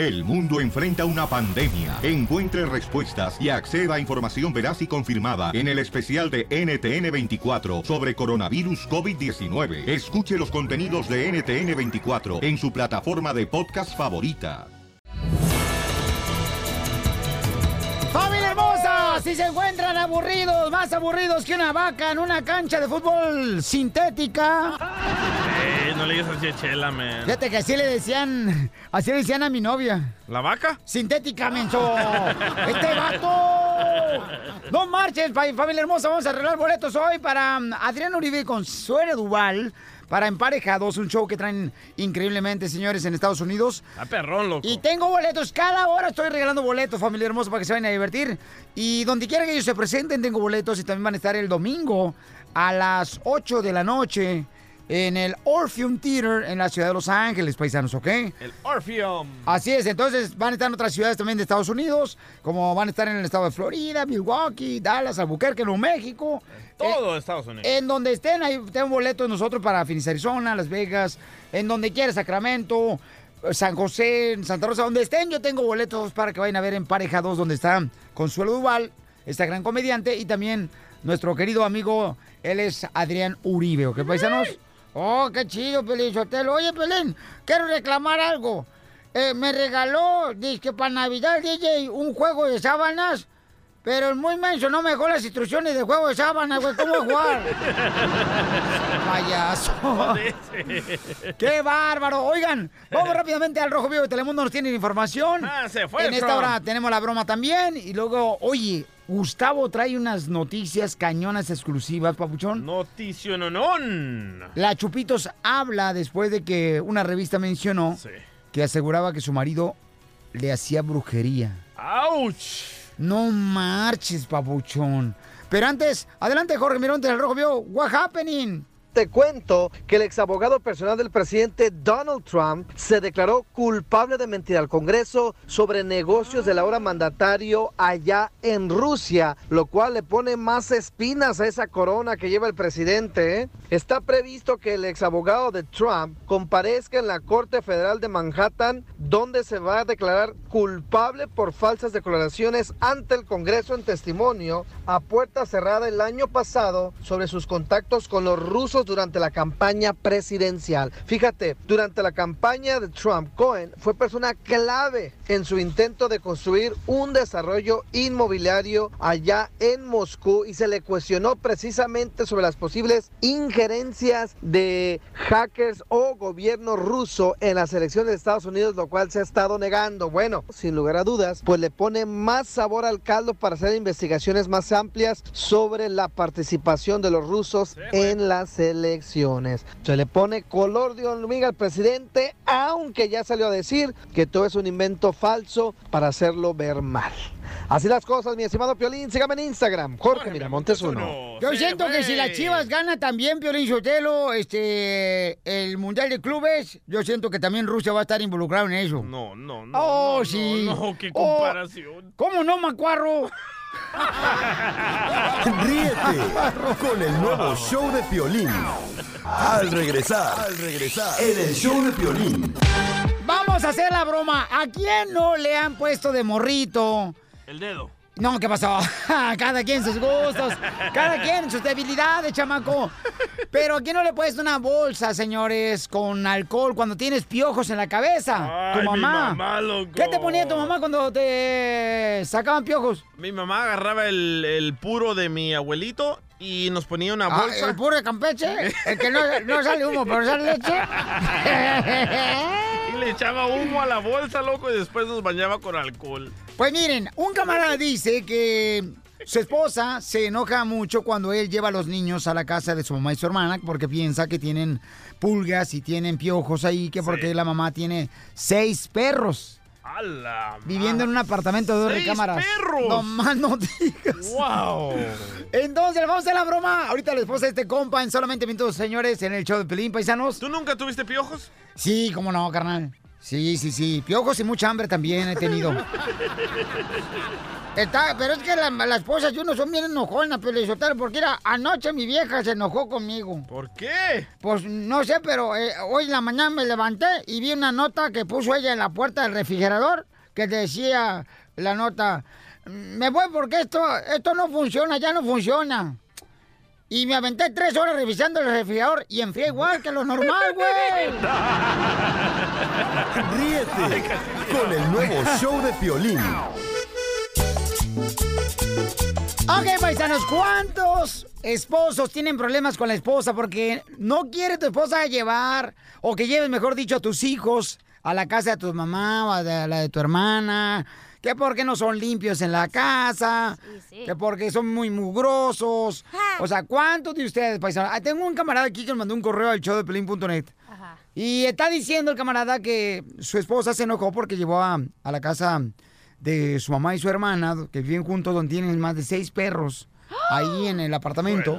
El mundo enfrenta una pandemia. Encuentre respuestas y acceda a información veraz y confirmada en el especial de NTN24 sobre coronavirus COVID-19. Escuche los contenidos de NTN24 en su plataforma de podcast favorita. ¡Familia hermosa! Si se encuentran aburridos, más aburridos que una vaca en una cancha de fútbol sintética. No le digas así a Chela, man. Fíjate que así le decían, así le decían a mi novia. ¿La vaca? Sintética, menso. ¡Este vato! No marches, fa- familia hermosa. Vamos a arreglar boletos hoy para um, Adrián Uribe con Suere Duval. Para Emparejados, un show que traen increíblemente, señores, en Estados Unidos. A perrón, loco. Y tengo boletos, cada hora estoy regalando boletos, familia hermosa, para que se vayan a divertir. Y donde quiera que ellos se presenten, tengo boletos y también van a estar el domingo a las 8 de la noche en el Orpheum Theater en la ciudad de Los Ángeles, paisanos, ¿ok? El Orpheum. Así es, entonces van a estar en otras ciudades también de Estados Unidos, como van a estar en el estado de Florida, Milwaukee, Dallas, Albuquerque, Nuevo México. Todo Estados Unidos. En donde estén, ahí tengo boletos nosotros para Phoenix, Arizona, Las Vegas, en donde quiera, Sacramento, San José, en Santa Rosa, donde estén, yo tengo boletos para que vayan a ver en Pareja 2, donde está Consuelo Duval, esta gran comediante, y también nuestro querido amigo, él es Adrián Uribe, ¿ok, paisanos? Oh, qué chido, Pelín Sotelo. Oye, Pelín, quiero reclamar algo. Eh, me regaló, dice para Navidad, DJ, un juego de sábanas. Pero el muy menso no me dejó las instrucciones de juego de sábanas, güey. ¿Cómo jugar? Payaso. ¡Qué bárbaro! Oigan, vamos rápidamente al Rojo Vivo de Telemundo. Nos tienen información. Ah, se fue En esta hora tenemos la broma también. Y luego, oye, Gustavo trae unas noticias cañonas exclusivas, papuchón. Noticiononón. La Chupitos habla después de que una revista mencionó Sí. que aseguraba que su marido le hacía brujería. ¡Auch! No marches, papuchón. Pero antes, adelante, Jorge Mirón del Rojo Vivo. What happening? Te cuento que el exabogado personal del presidente Donald Trump se declaró culpable de mentir al Congreso sobre negocios del ahora mandatario allá en Rusia, lo cual le pone más espinas a esa corona que lleva el presidente. ¿eh? Está previsto que el exabogado de Trump comparezca en la Corte Federal de Manhattan, donde se va a declarar culpable por falsas declaraciones ante el Congreso en testimonio a puerta cerrada el año pasado sobre sus contactos con los rusos durante la campaña presidencial. Fíjate, durante la campaña de Trump, Cohen fue persona clave en su intento de construir un desarrollo inmobiliario allá en Moscú y se le cuestionó precisamente sobre las posibles injerencias de hackers o gobierno ruso en las elecciones de Estados Unidos, lo cual se ha estado negando. Bueno, sin lugar a dudas, pues le pone más sabor al caldo para hacer investigaciones más amplias sobre la participación de los rusos en las elecciones. Se le pone color de hormiga al presidente, aunque ya salió a decir que todo es un invento falso para hacerlo ver mal. Así las cosas, mi estimado Piolín. Sígame en Instagram, Jorge Miramontes uno. Yo siento que si las Chivas gana también, Piolín Sotelo, este, el Mundial de Clubes, yo siento que también Rusia va a estar involucrado en eso. No, no, no. Oh, no, sí. No, no, qué Oh, comparación. ¿Cómo no, Macuarro? Ríete con el nuevo show de Piolín. Al regresar, al regresar, en el show de Piolín. Vamos a hacer la broma. ¿A quién no le han puesto de morrito? El dedo. No, ¿qué pasó? Cada quien sus gustos, cada quien sus debilidades, chamaco. Pero ¿a quién no le puedes una bolsa, señores, con alcohol cuando tienes piojos en la cabeza? Ay, tu mi mamá. mamá, loco. ¿Qué te ponía tu mamá cuando te sacaban piojos? Mi mamá agarraba el, el puro de mi abuelito y nos ponía una Ah, bolsa. ¿El puro de Campeche? ¿El que no, no sale humo, pero sale leche? Y le echaba humo a la bolsa, loco, y después nos bañaba con alcohol. Pues miren, un camarada dice que su esposa se enoja mucho cuando él lleva a los niños a la casa de su mamá y su hermana porque piensa que tienen pulgas y tienen piojos ahí, que porque la mamá tiene seis perros ¡Hala! viviendo en un apartamento de dos ¡Seis recámaras. perros! No más no digas. ¡Wow! Entonces, vamos a hacer la broma. Ahorita la esposa de este compa en solamente minutos, señores, en el show de Pelín, paisanos. ¿Tú nunca tuviste piojos? Sí, cómo no, carnal. Sí, sí, sí. Piojos y mucha hambre también he tenido. Está, pero es que la- las esposas de uno son bien enojonas, Pelizotero, porque era, anoche mi vieja se enojó conmigo. ¿Por qué? Pues no sé, pero eh, hoy en la mañana me levanté y vi una nota que puso ella en la puerta del refrigerador que decía la nota, me voy porque esto, esto no funciona, ya no funciona. Y me aventé tres horas revisando el refrigerador y enfrié igual que lo normal, güey. Ríete con el nuevo show de Piolín. Ok, paisanos, ¿cuántos esposos tienen problemas con la esposa porque no quiere tu esposa llevar o que lleves, mejor dicho, a tus hijos a la casa de tu mamá o a la de tu hermana? Que porque no son limpios en la casa, que porque son muy mugrosos. O sea, ¿cuántos de ustedes, paisanos? Ah, tengo un camarada aquí que me mandó un correo al show de pelín.net. Y está diciendo el camarada que su esposa se enojó porque llevó a, a la casa de su mamá y su hermana, que viven juntos, donde tienen más de seis perros, ahí en el apartamento.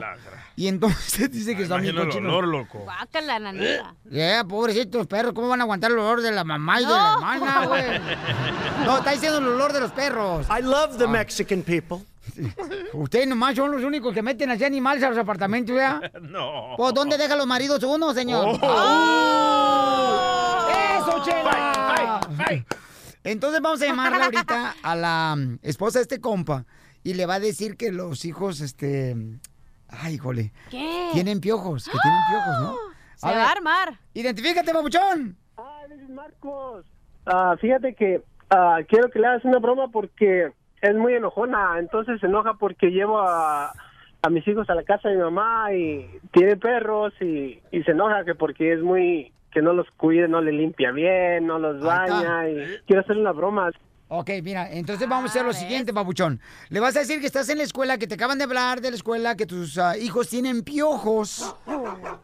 Y entonces dice que están bien el cochinos. olor, loco. Guácala, nanita. Ya, pobrecitos perros, ¿cómo van a aguantar el olor de la mamá y de la hermana, güey? No, está diciendo el olor de los perros. I love the Mexican people. Ustedes nomás son los únicos que meten así animales a los apartamentos, ¿ya? No. Pues, ¿dónde dejan los maridos uno, señor? Oh. ¡Eso, chela! Entonces vamos a llamarle ahorita a la mm, esposa de este compa y le va a decir que los hijos, este... Ay, híjole. ¿Qué? Tienen piojos, que tienen piojos, ¿no? Se va a armar. Identifícate, babuchón. Marcos. Ah, fíjate que ah, quiero que le hagas una broma porque es muy enojona, entonces se enoja porque llevo a, a mis hijos a la casa de mi mamá y tiene perros y, y se enoja que porque es muy que no los cuide, no le limpia bien, no los baña y quiero hacerle una broma. Ok, mira, entonces vamos a hacer lo siguiente, babuchón. Le vas a decir que estás en la escuela, que te acaban de hablar de la escuela, que tus ah, hijos tienen piojos.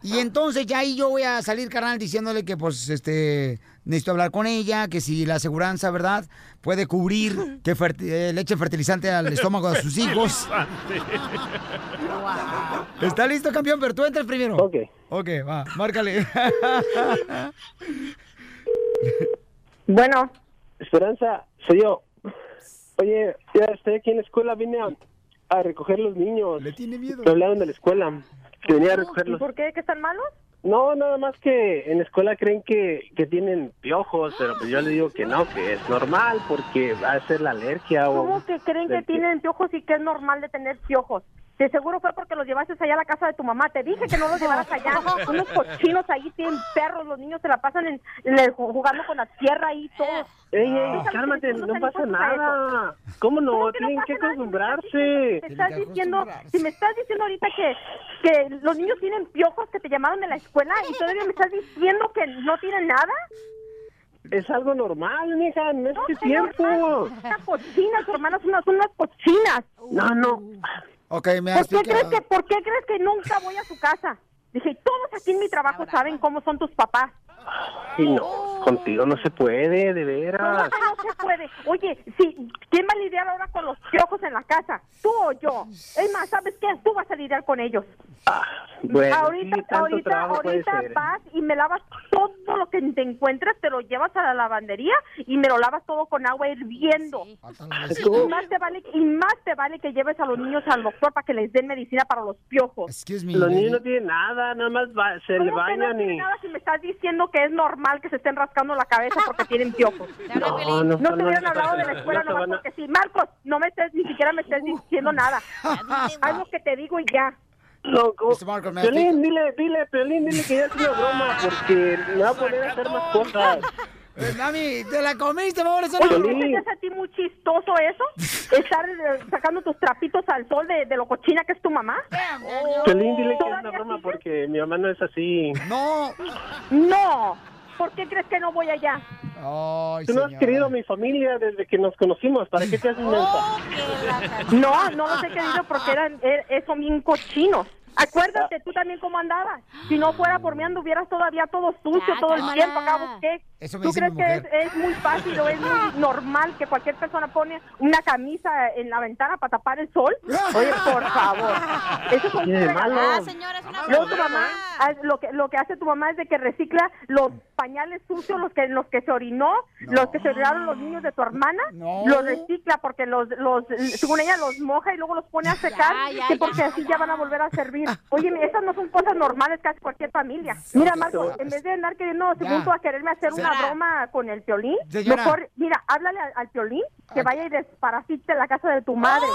Y entonces ya ahí yo voy a salir, carnal, diciéndole que pues este necesito hablar con ella, que si la aseguranza, ¿verdad? Puede cubrir que ferti- eh, le eche fertilizante al estómago de sus hijos. ¿Está listo, campeón? Pero tú entras primero. Ok. Ok, va, márcale. Bueno. Esperanza, soy yo. Oye, ya estoy aquí en la escuela, vine a, a recoger los niños. Le tiene miedo. Me hablaron de la escuela, que venía a recogerlos. ¿Por qué? ¿Que están malos? No, nada más que en la escuela creen que, que tienen piojos, pero pues yo le digo que no, que es normal porque va a ser la alergia o... ¿Cómo que creen que tienen piojos y que es normal de tener piojos? De seguro fue porque los llevaste allá a la casa de tu mamá. Te dije que no los llevaras allá. Unos cochinos ahí tienen perros. Los niños se la pasan en, en el- jugando con la tierra y todo. Ey, ey, Déjame cálmate, no pasa nada. ¿Cómo no? ¿Cómo que no Tienen que acostumbrarse. Te estás diciendo, si me estás diciendo ahorita que, que los niños tienen piojos que te llamaron de la escuela y todavía me estás diciendo que no tienen nada. Es algo normal, mija, en este señor, tiempo. Unas cochinas, tu hermana, son unas, son unas cochinas. No, no. Ok, me has ¿Por qué, crees que, ¿Por qué crees que nunca voy a su casa? Dije, todos aquí en mi trabajo saben cómo son tus papás. Y no, contigo no se puede, de ¿Cómo veras. no se puede? Oye, sí, ¿quién va a lidiar ahora con los piojos en la casa? ¿Tú o yo? Es más, ¿sabes qué? Tú vas a lidiar con ellos. Bueno, ahorita, sí, ahorita, ahorita vas y me lavas todo lo que te encuentres, te lo llevas a la lavandería y me lo lavas todo con agua hirviendo. Y más te vale, y más te vale que lleves a los niños al doctor para que les den medicina para los piojos. Excuse me. Los niños no tienen nada, nada más va- se le ¿Cómo que no bañan y... nada si me estás diciendo que es normal que se estén rascando la cabeza porque tienen piojos? No, no, No te no, hubieran no, hablado de la no escuela se nomás porque sí. Marcos, no me estés, ni siquiera me estés diciendo nada. Lo que te digo y ya. No, me Piolín, dile, dile, Piolín, dile que ya es una broma porque me va a poner a hacer más cosas. Eh, Mami, te la comiste. Eso Oye, no- ¿no te hace a ti muy chistoso eso? Estar eh, sacando tus trapitos al sol de, de lo cochina que es tu mamá. Piolín, dile que es ¿Todavía una broma porque mi mamá no es así. No. No. ¿Por qué crees que no voy allá? Ay, Tú no has señora. querido a mi familia desde que nos conocimos. ¿Para qué te haces mensa? No, no los he querido porque eran, er- eh, son bien cochinos. Acuérdate tú también cómo andabas. Si no fuera por mí anduvieras todavía todo sucio Ya, todo el tiempo. Acabo qué? Eso me ¿Tú dice crees mi que es, es muy fácil o es muy normal que cualquier persona pone una camisa en la ventana para tapar el sol? Oye, por favor. Eso ¿Qué de malo? Ah, señora, es una Luego tu mamá, ah, lo que lo que hace tu mamá es de que recicla los pañales sucios, los que los que se orinó, los que se orinaron los niños de tu hermana, No. los recicla porque los los según ella los moja y luego los pone a secar, Ya, ya, que ya. porque así ya van a volver a servir. Oye, esas no son cosas normales que hace cualquier familia. Mira, Marco, en vez de andar queriendo según tú a quererme hacer una broma con el piolín, Señora. mejor mira, háblale al, al piolín que vaya y desparasite la casa de tu madre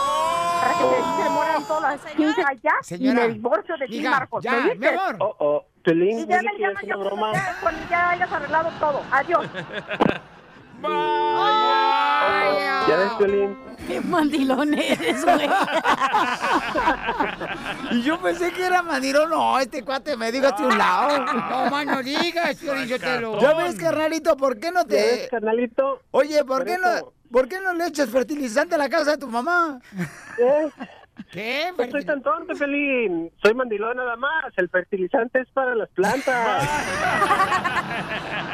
para que se, se mueran todas las Señora. 15 allá y Señora. me divorcio de ti, Marcos. ya, ¿Me mi oíste? amor. Oh, oh. Piolín, Y ya me una yo broma. ya, cuando ya hayas arreglado todo. Adiós. Ya ves, Piolín. Qué mandilón eres, güey. Y yo pensé que era mandirón. No, este cuate me diga hacia un lado. No, más no digas, Piolichotelo. Ya ves, carnalito, ¿por qué no Ya ves, te... carnalito. Oye, ¿por Por qué eso. no... ¿Por qué no le echas fertilizante a la casa de tu mamá? Eh, ¿Qué? no soy tan tonto, Piolín. Soy mandilón nada más. El fertilizante es para las plantas.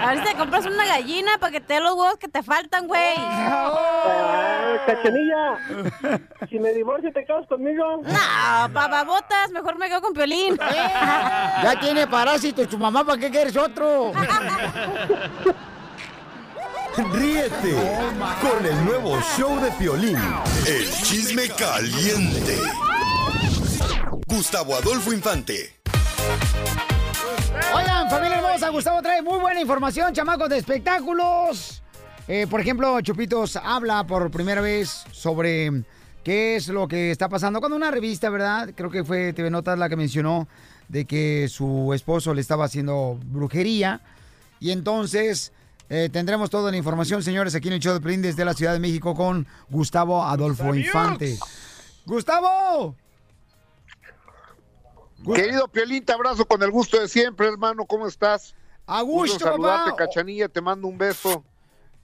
A ver si te compras una gallina para que te dé los huevos que te faltan, güey. Ah, cachanilla. Si me divorcio, ¿te casas conmigo? No, bababotas, mejor me quedo con Piolín. Ya tiene parásitos tu mamá, ¿para qué quieres otro? Ríete con el nuevo show de Piolín. El chisme caliente. Gustavo Adolfo Infante. Oigan, familia hermosa, Gustavo trae muy buena información, chamacos de espectáculos. Eh, por ejemplo, Chupitos habla por primera vez sobre qué es lo que está pasando con una revista, ¿verdad? Creo que fue TV Notas la que mencionó de que su esposo le estaba haciendo brujería. Y entonces eh, tendremos toda la información, señores, aquí en el show de Pelín desde la Ciudad de México con Gustavo Adolfo Infante. ¡Gustavo! Querido Piolín, te abrazo con el gusto de siempre, hermano. ¿Cómo estás? A gusto, saludarte, papá. Cachanilla. Te mando un beso.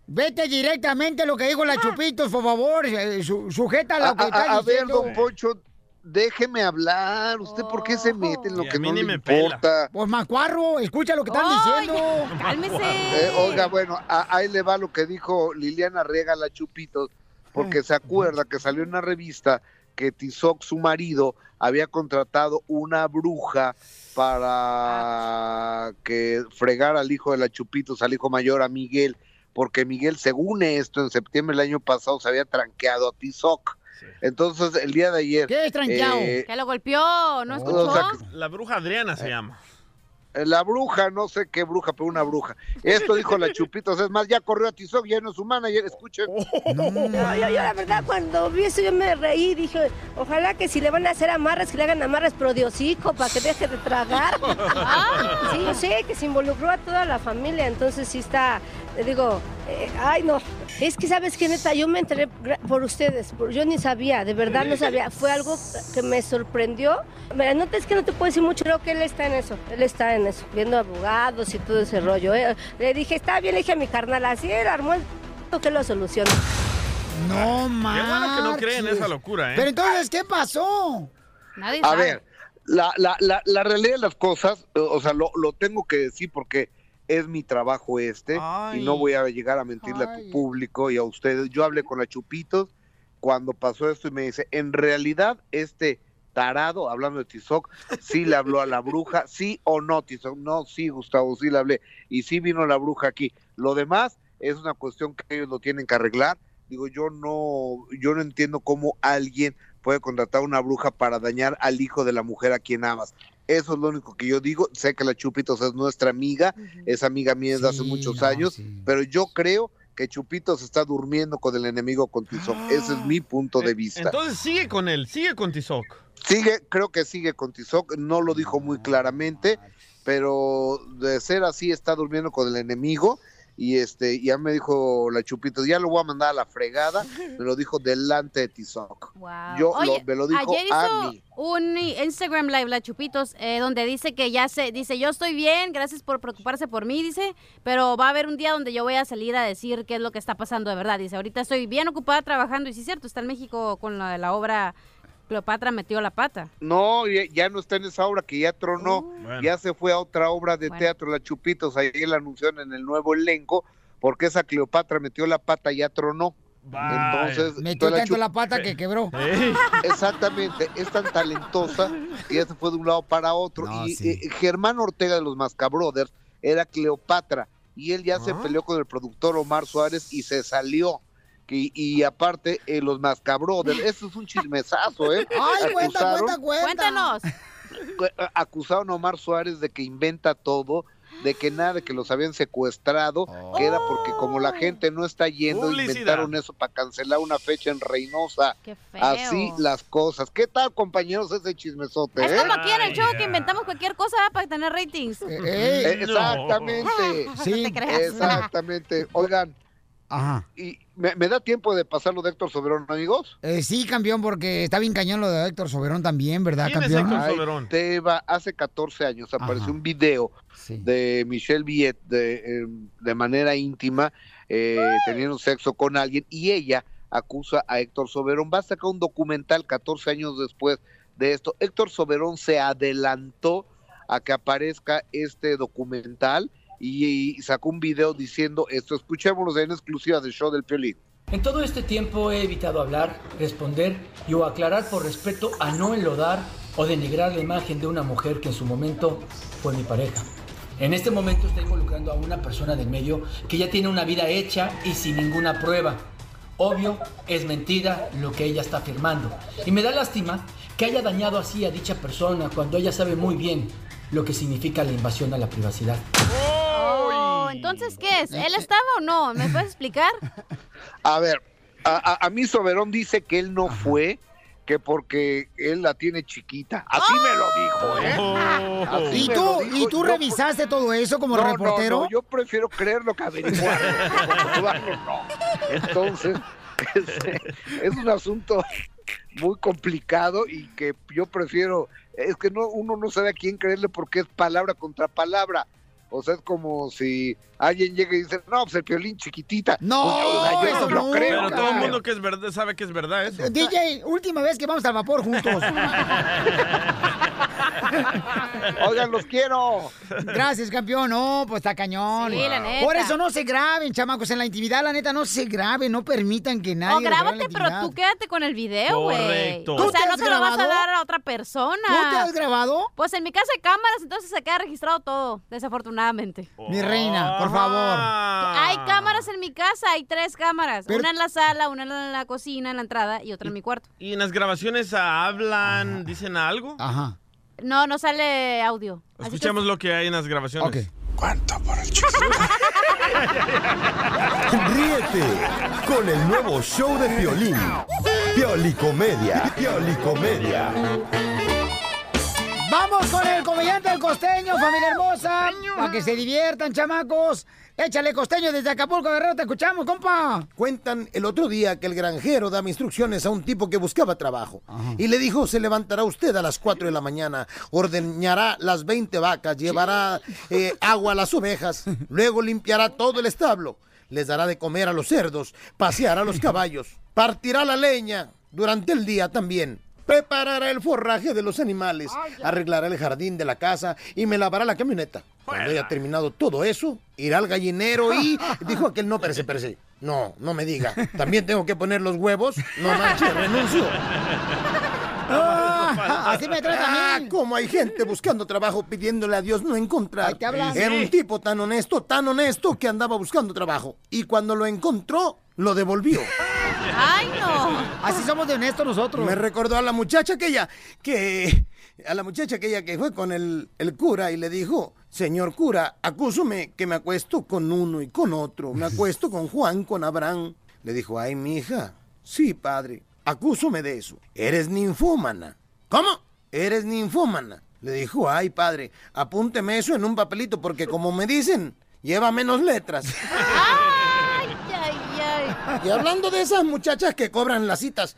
Vete directamente a lo que dijo la Chupitos, por favor. eh, su- sujeta A, lo que a- está a ver, diciendo. don Poncho, déjeme hablar. ¿Usted por qué se mete en lo Y a que mí no ni le me pela. importa? Pues Macuarro, escucha lo que están diciendo. Cálmese. Eh, oiga, bueno, a- ahí le va lo que dijo Liliana Rega la Chupitos, porque se acuerda que salió en una revista que Tizoc, su marido, había contratado una bruja para que fregara al hijo de la Chupitos, al hijo mayor, a Miguel, porque Miguel, según esto, en septiembre del año pasado se había tranqueado a Tizoc. Entonces, el día de ayer... ¿Qué es tranqueado? eh, Que lo golpeó, ¿no escuchó? o sea, La bruja Adriana se llama. La bruja, no sé qué bruja, pero una bruja. Esto dijo la Chupitos. Es más, ya corrió a Tizoc, ya no es su manager. Escuchen. Yo, yo, yo, la verdad, cuando vi eso, yo me reí. Dije, ojalá que si le van a hacer amarres, que le hagan amarres pero de hocico para que deje de tragar. Sí, yo sé que se involucró a toda la familia, entonces sí está, le digo, eh, ay no, es que sabes que neta, yo me enteré por ustedes, por- yo ni sabía, de verdad no sabía, fue algo que me sorprendió. Mira, no te- es que no te puedo decir mucho, creo que él está en eso, él está en eso, viendo abogados y todo ese rollo. eh. Le dije, está bien, le dije a mi carnal, así él armó el que lo soluciona. No, Qué más. bueno que no creen esa locura, ¿eh? Pero entonces, ¿qué pasó? Nadie A sabe. ver, la, la, la, la realidad de las cosas, o sea, lo, lo tengo que decir porque es mi trabajo este Ay. y no voy a llegar a mentirle a tu público y a ustedes. Yo hablé con la Chupitos cuando pasó esto y me dice, en realidad este tarado, hablando de Tizoc, sí le habló a la bruja, sí o no, Tizoc, no, sí, Gustavo, sí le hablé, y sí vino la bruja aquí. Lo demás es una cuestión que ellos lo tienen que arreglar. Digo, yo no, yo no entiendo cómo alguien puede contratar una bruja para dañar al hijo de la mujer a quien amas. Eso es lo único que yo digo. Sé que la Chupitos es nuestra amiga, es amiga mía desde hace Sí, muchos no, años, sí. pero yo creo que Chupitos está durmiendo con el enemigo con Tizoc. Ese es mi punto de vista. Entonces sigue con él, sigue con Tizoc. Sigue, creo que sigue con Tizoc, no lo dijo muy claramente, pero de ser así está durmiendo con el enemigo y este ya me dijo la Chupitos, ya lo voy a mandar a la fregada, me lo dijo delante de Tizoc. Wow. Yo Oye, lo- me lo dijo ayer a hizo mí. un Instagram Live, la Chupitos, eh, donde dice que ya se, dice, yo estoy bien, gracias por preocuparse por mí, dice, pero va a haber un día donde yo voy a salir a decir qué es lo que está pasando de verdad. Dice, ahorita estoy bien ocupada trabajando, y sí es cierto, está en México con la, la obra Cleopatra metió la pata. No, ya, ya no está en esa obra que ya tronó, Bueno. ya se fue a otra obra de Bueno. teatro, La Chupitos, ahí la anunciaron en el nuevo elenco, porque esa Cleopatra metió la pata y ya tronó. Entonces, Metió tanto la pata que quebró. Exactamente, es tan talentosa que ya se fue de un lado para otro. No, y sí. eh, Germán Ortega de los Mascabrothers era Cleopatra y él ya se Ah. peleó con el productor Omar Suárez y se salió. Y, y aparte, eh, los Mascabrothers, eso es un chismesazo, ¿eh? Ay, cuenta, Acusaron- cuenta, cuenta. Cuéntanos. eh, acusaron a Omar Suárez de que inventa todo, de que nada, de que los habían secuestrado, que era porque como la gente no está yendo, Publicidad. inventaron eso para cancelar una fecha en Reynosa. Qué feo. Así las cosas. ¿Qué tal, compañeros, ese chismesote? Es eh? como aquí en el show que inventamos cualquier cosa para tener ratings. Eh, Exactamente. No te creas. Exactamente. Oigan, Ajá. y me, me da tiempo de pasar lo de Héctor Soberón, amigos? Eh, sí, campeón, porque está bien cañón lo de Héctor Soberón también, ¿verdad, campeón? Ay, te va- hace 14 años apareció Ajá. un video de Michelle Viet de, eh, de manera íntima eh, teniendo sexo con alguien y ella acusa a Héctor Soberón. Va a sacar un documental 14 años después de esto. Héctor Soberón se adelantó a que aparezca este documental y, y sacó un video diciendo esto. Escuchémoslo en exclusiva del show del Piolín. En todo este tiempo he evitado hablar, responder y o aclarar por respeto a no enlodar o denigrar la imagen de una mujer que en su momento fue mi pareja. En este momento está involucrando a una persona del medio que ya tiene una vida hecha y sin ninguna prueba. Obvio, es mentira lo que ella está afirmando. Y me da lástima que haya dañado así a dicha persona cuando ella sabe muy bien lo que significa la invasión a la privacidad. Oh, entonces, ¿qué es? ¿Él estaba o no? ¿Me puedes explicar? A ver, a, a- a mí Soberón dice que él no fue, que porque él la tiene chiquita. Así me lo dijo, ¿eh? Así ¿Y me tú, lo dijo. ¿Y tú Yo- revisaste todo eso como No, reportero? no, yo prefiero creerlo que averiguarlo. no. Entonces, es, es un asunto muy complicado y que yo prefiero, es que no uno no sabe a quién creerle porque es palabra contra palabra. O sea, es como si alguien llega y dice, no, pues el piolín chiquitita. No, Pues, o sea, yo eso no creo. Pero todo el mundo que es verdad sabe que es verdad eso. DJ, última vez que vamos al vapor juntos. Oigan, los quiero. Gracias, campeón. No, pues está cañón. Sí, la neta. Por eso no se graben, chamacos. En la intimidad, la neta, no se graben. No permitan que nadie. O grábate, pero tú quédate con el video, güey. Correcto. O ¿Tú sea, te no has te lo vas a grabado? dar a otra persona. ¿Tú te has grabado? Pues en mi casa hay cámaras, entonces se queda registrado todo, desafortunadamente. Mi reina, por favor. Hay cámaras en mi casa, hay tres cámaras. Pero- Una en la sala, una en la cocina, en la entrada y otra en mi cuarto. ¿Y en las grabaciones ah, hablan, dicen algo? Ajá. No, no sale audio. Que- Escuchemos lo que hay en las grabaciones. ¿Cuánto por el Ríete con el nuevo show de violín. Piolicomedia. Piolicomedia. Vamos con el comediante del costeño, familia hermosa. Para que se diviertan, chamacos. Échale costeño desde Acapulco, Guerrero. Te escuchamos, compa. Cuentan el otro día que el granjero daba instrucciones a un tipo que buscaba trabajo. Y le dijo, se levantará usted a las 4 de la mañana, ordeñará las 20 vacas, llevará eh, agua a las ovejas, luego limpiará todo el establo, les dará de comer a los cerdos, paseará a los caballos, partirá la leña durante el día también. Preparará el forraje de los animales, arreglará el jardín de la casa y me lavará la camioneta. Cuando haya terminado todo eso, irá al gallinero y dijo aquel no, perece, perece. No, no me diga. También tengo que poner los huevos. No manches, renuncio. Ah, así me trata a mí. Ah, como hay gente buscando trabajo pidiéndole a Dios no encontrar. Era un tipo tan honesto, tan honesto que andaba buscando trabajo. Y cuando lo encontró, lo devolvió. ¡Ay, no! Así somos de honestos nosotros. Me recordó a la muchacha aquella que. A la muchacha aquella que fue con el, el cura y le dijo: Señor cura, acúsome que me acuesto con uno y con otro. Me acuesto con Juan, con Abraham. Le dijo: Ay, mi hija. Sí, padre. Acúsome de eso. Eres ninfómana. ¿Cómo? Eres ninfómana. Le dijo: Ay, padre, apúnteme eso en un papelito porque, como me dicen, lleva menos letras. ¡Ay, ay, ay! Y hablando de esas muchachas que cobran las citas,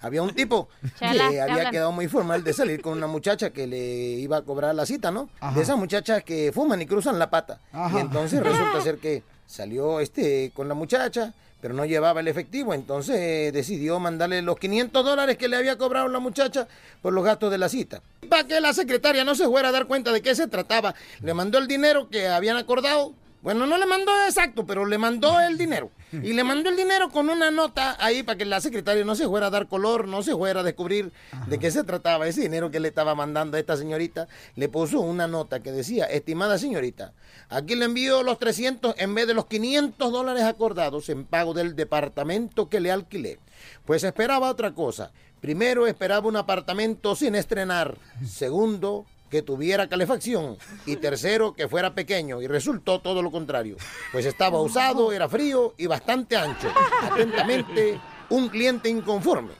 había un tipo que ¿qué había hablan? quedado muy formal de salir con una muchacha que le iba a cobrar la cita, ¿no? Ajá. De esas muchachas que fuman y cruzan la pata. Ajá. Y entonces resulta ser que salió este con la muchacha, pero no llevaba el efectivo, entonces eh, decidió mandarle los 500 dólares que le había cobrado la muchacha por los gastos de la cita. Para que la secretaria no se fuera a dar cuenta de qué se trataba, le mandó el dinero que habían acordado. Bueno, no le mandó exacto, pero le mandó el dinero. Y le mandó el dinero con una nota ahí para que la secretaria no se fuera a dar color, no se fuera a descubrir de qué se trataba ese dinero que le estaba mandando a esta señorita. Le puso una nota que decía, estimada señorita, aquí le envío los 300 en vez de los 500 dólares acordados en pago del departamento que le alquilé. Pues esperaba otra cosa. Primero esperaba un apartamento sin estrenar. Segundo, que tuviera calefacción y tercero que fuera pequeño y resultó todo lo contrario, pues estaba usado, era frío y bastante ancho. Atentamente, un cliente inconforme.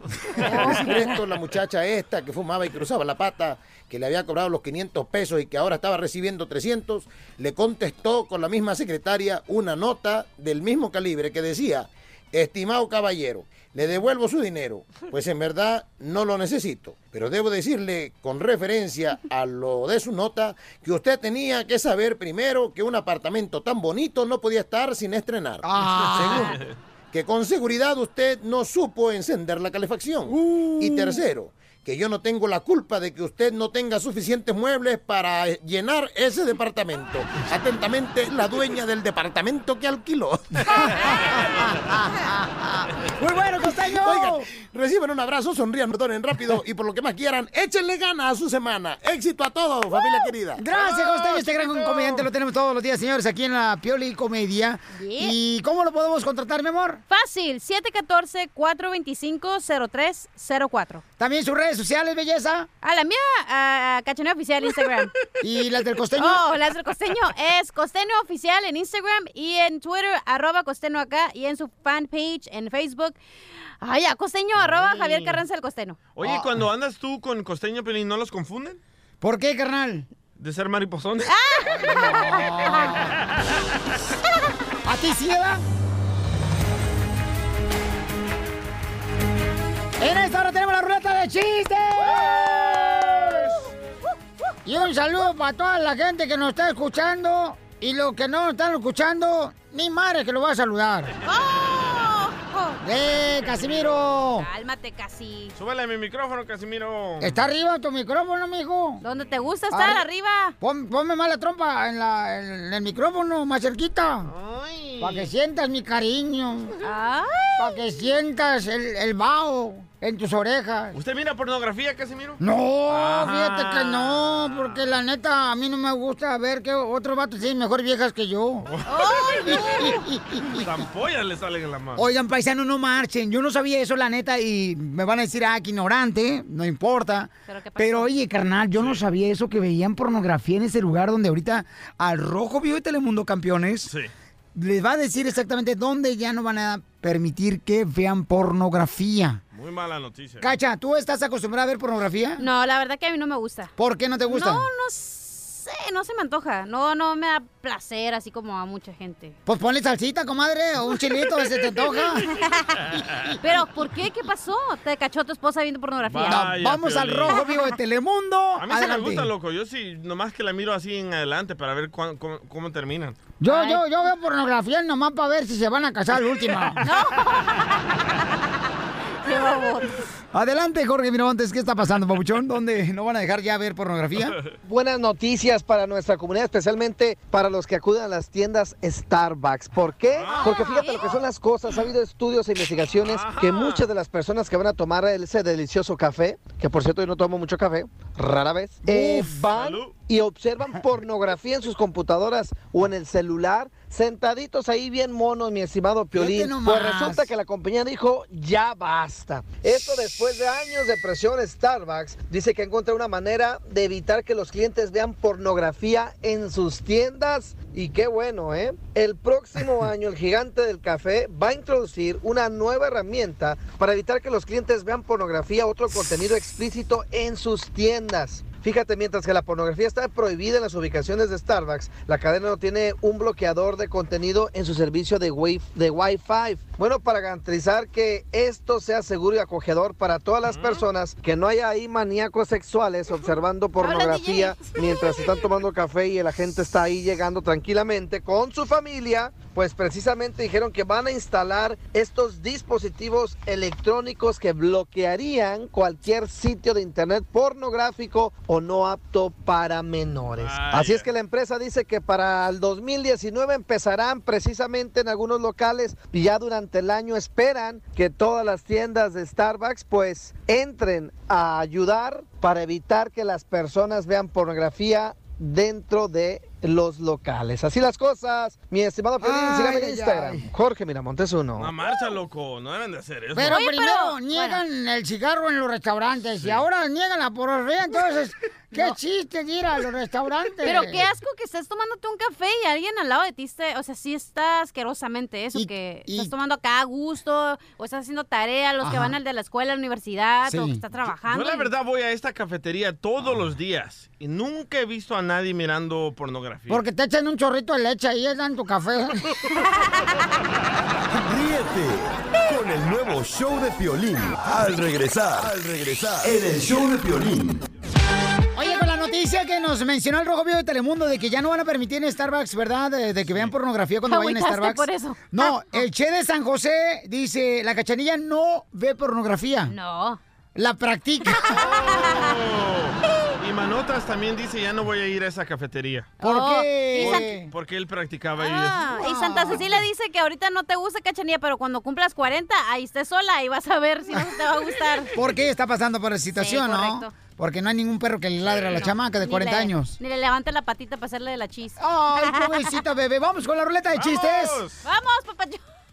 Esto, la muchacha esta que fumaba y cruzaba la pata, que le había cobrado los 500 pesos y que ahora estaba recibiendo 300, le contestó con la misma secretaria una nota del mismo calibre que decía, estimado caballero, le devuelvo su dinero, pues en verdad no lo necesito. Pero debo decirle, con referencia a lo de su nota, que usted tenía que saber primero que un apartamento tan bonito no podía estar sin estrenar. Ah. Segundo, que con seguridad usted no supo encender la calefacción. Y tercero, que yo no tengo la culpa de que usted no tenga suficientes muebles para llenar ese departamento. Atentamente, la dueña del departamento que alquiló. Muy bueno, costeño. Oigan, reciban un abrazo, sonrían, perdonen rápido y por lo que más quieran, échenle ganas a su semana. Éxito a todos, familia querida. Gracias, Costeño. Este gran comediante lo tenemos todos los días, señores, aquí en la Pioli Comedia. ¿Y cómo lo podemos contratar, mi amor? Fácil, 714-425-0304. También sus redes sociales, belleza. A la mía, a Cachaneo Oficial Instagram. ¿Y las del costeño? Oh, las del costeño es costeño oficial en Instagram y en Twitter, arroba costeño acá y en su fanpage en Facebook. Ay, costeño, arroba Javier Carranza el costeño. Oye, cuando andas tú con Costeño Pelín, ¿no los confunden? ¿Por qué, carnal? De ser mariposones. ¿A ti sí, Eva? En esta hora tenemos la ruleta de chistes. Y un saludo para toda la gente que nos está escuchando. Y los que no nos están escuchando, ni madre que lo va a saludar. ¡Eh, Casimiro! Cálmate, casi. Súbele mi micrófono, Casimiro. ¿Está arriba tu micrófono, mijo? ¿Dónde te gusta estar? Arri- arriba. Pon- ponme más la trompa en, la- en el micrófono, más cerquita. Para que sientas mi cariño. Para que sientas el, el vaho en tus orejas. ¿Usted mira pornografía, Casimiro? No, Ah. fíjate que no, porque la neta a mí no me gusta ver que otros vatos tienen mejor viejas que yo. Zampollas le salen en la mano. Oigan, paisanos, no marchen. Yo no sabía eso, la neta, y me van a decir, ah, que ignorante, no importa. ¿Pero qué pasó? Pero oye, carnal, yo no sabía eso, que veían pornografía en ese lugar donde ahorita al rojo vio de Telemundo Campeones. Sí. Les va a decir exactamente dónde ya no van a permitir que vean pornografía. Muy mala noticia. Cacha, ¿tú estás acostumbrada a ver pornografía? No, la verdad que a mí no me gusta. ¿Por qué no te gusta? No, no sé, no se me antoja. No, no me da placer así como a mucha gente. Pues ponle salsita, comadre, o un chilito, se te antoja. Pero, ¿por qué? ¿Qué pasó? ¿Te cachó tu esposa viendo pornografía? No, vamos al rojo vivo de Telemundo. A mí se me gusta, loco. Yo sí, nomás que la miro así en adelante para ver cuán- cómo, cómo terminan. Yo, yo, yo veo pornografía nomás para ver si se van a casar al 今もう Adelante, Jorge Miramontes, ¿qué está pasando, papuchón? ¿Dónde no van a dejar ya ver pornografía? Buenas noticias para nuestra comunidad, especialmente para los que acuden a las tiendas Starbucks. ¿Por qué? Porque fíjate lo que son las cosas. Ha habido estudios e investigaciones que muchas de las personas que van a tomar ese delicioso café, que por cierto yo no tomo mucho café, rara vez, eh, van y observan pornografía en sus computadoras o en el celular, sentaditos ahí bien monos, mi estimado Piolín. Pues resulta que la compañía dijo, ya basta. Esto después de años de presión, Starbucks dice que encontró una manera de evitar que los clientes vean pornografía en sus tiendas. Y qué bueno, ¿eh? El próximo año el gigante del café va a introducir una nueva herramienta para evitar que los clientes vean pornografía o otro contenido explícito en sus tiendas. Fíjate, mientras que la pornografía está prohibida en las ubicaciones de Starbucks, la cadena no tiene un bloqueador de contenido en su servicio de, wi de Wi-Fi. Bueno, para garantizar que esto sea seguro y acogedor para todas las personas, que no haya ahí maníacos sexuales observando pornografía mientras están tomando café y la gente está ahí llegando tranquilamente con su familia. Pues precisamente dijeron que van a instalar estos dispositivos electrónicos que bloquearían cualquier sitio de internet pornográfico o no apto para menores. Así es que la empresa dice que para el 2019 empezarán precisamente en algunos locales y ya durante el año esperan que todas las tiendas de Starbucks pues entren a ayudar para evitar que las personas vean pornografía dentro de los locales. Así las cosas. Mi estimado Piolín, Ay, sígame en Instagram. ay. Jorge Miramontes uno. Una marcha, loco. No deben de hacer eso. Pero primero niegan el cigarro en los restaurantes y ahora niegan la pororrea, entonces, qué chiste de ir a los restaurantes. Pero qué asco que estés tomándote un café y alguien al lado de ti esté, o sea, sí está asquerosamente eso, que estás tomando acá a gusto, o estás haciendo tarea, los que Ajá. van al de la escuela, la universidad, Sí. o que está trabajando. Yo la verdad voy a esta cafetería todos los días y nunca he visto a nadie mirando pornografía. Porque te echan un chorrito de leche ahí en tu café. Ríete con el nuevo show de Piolín. Al regresar, al regresar, en el show de Piolín. Oye, con la noticia que nos mencionó el Rojo Vivo de Telemundo de que ya no van a permitir en Starbucks, ¿verdad? De, de que vean pornografía cuando vayan a Starbucks. por eso. No, el Che de San José dice, la cachanilla no ve pornografía. No. La practica. Y Manotas también dice, ya no voy a ir a esa cafetería. ¿Por Oh, qué? Porque, porque él practicaba Ah, y Santa Cecilia dice que ahorita no te gusta cachanilla, pero cuando cumplas 40, ahí estés sola y vas a ver si no te va a gustar. ¿Por qué está pasando por esa situación, Sí, no? correcto. Porque no hay ningún perro que le ladre a la No, chamaca de ni 40 le- años. Ni le levante la patita para hacerle de la chis. Ay, pobrecita bebé. Vamos con la ruleta de chistes. Vamos, papá.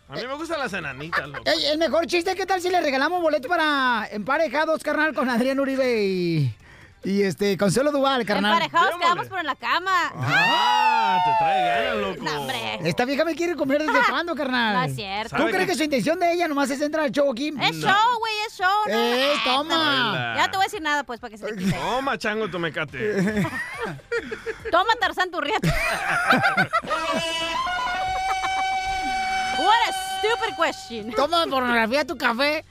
A mí me gustan las enanitas, loco. Ey, el mejor chiste, ¿qué tal si le regalamos boleto para emparejados, carnal, con Adrián Uribe y, y este, Consuelo Duval, carnal? Emparejados quedamos por en la cama. Ah, te trae ganas, loco. No, hombre. Esta vieja me quiere comer desde cuándo, carnal. No es cierto. ¿Tú ¿Sabe crees que su intención de ella nomás es entrar al show aquí? Es show, güey, es show. ¿no? ¡Eh, Ah, toma! Ya no te voy a decir nada, pues, para que se te quite. Toma, chango, tu mecate. Toma, Tarzán, tu riata. What a stupid question. Toma pornografía tu café.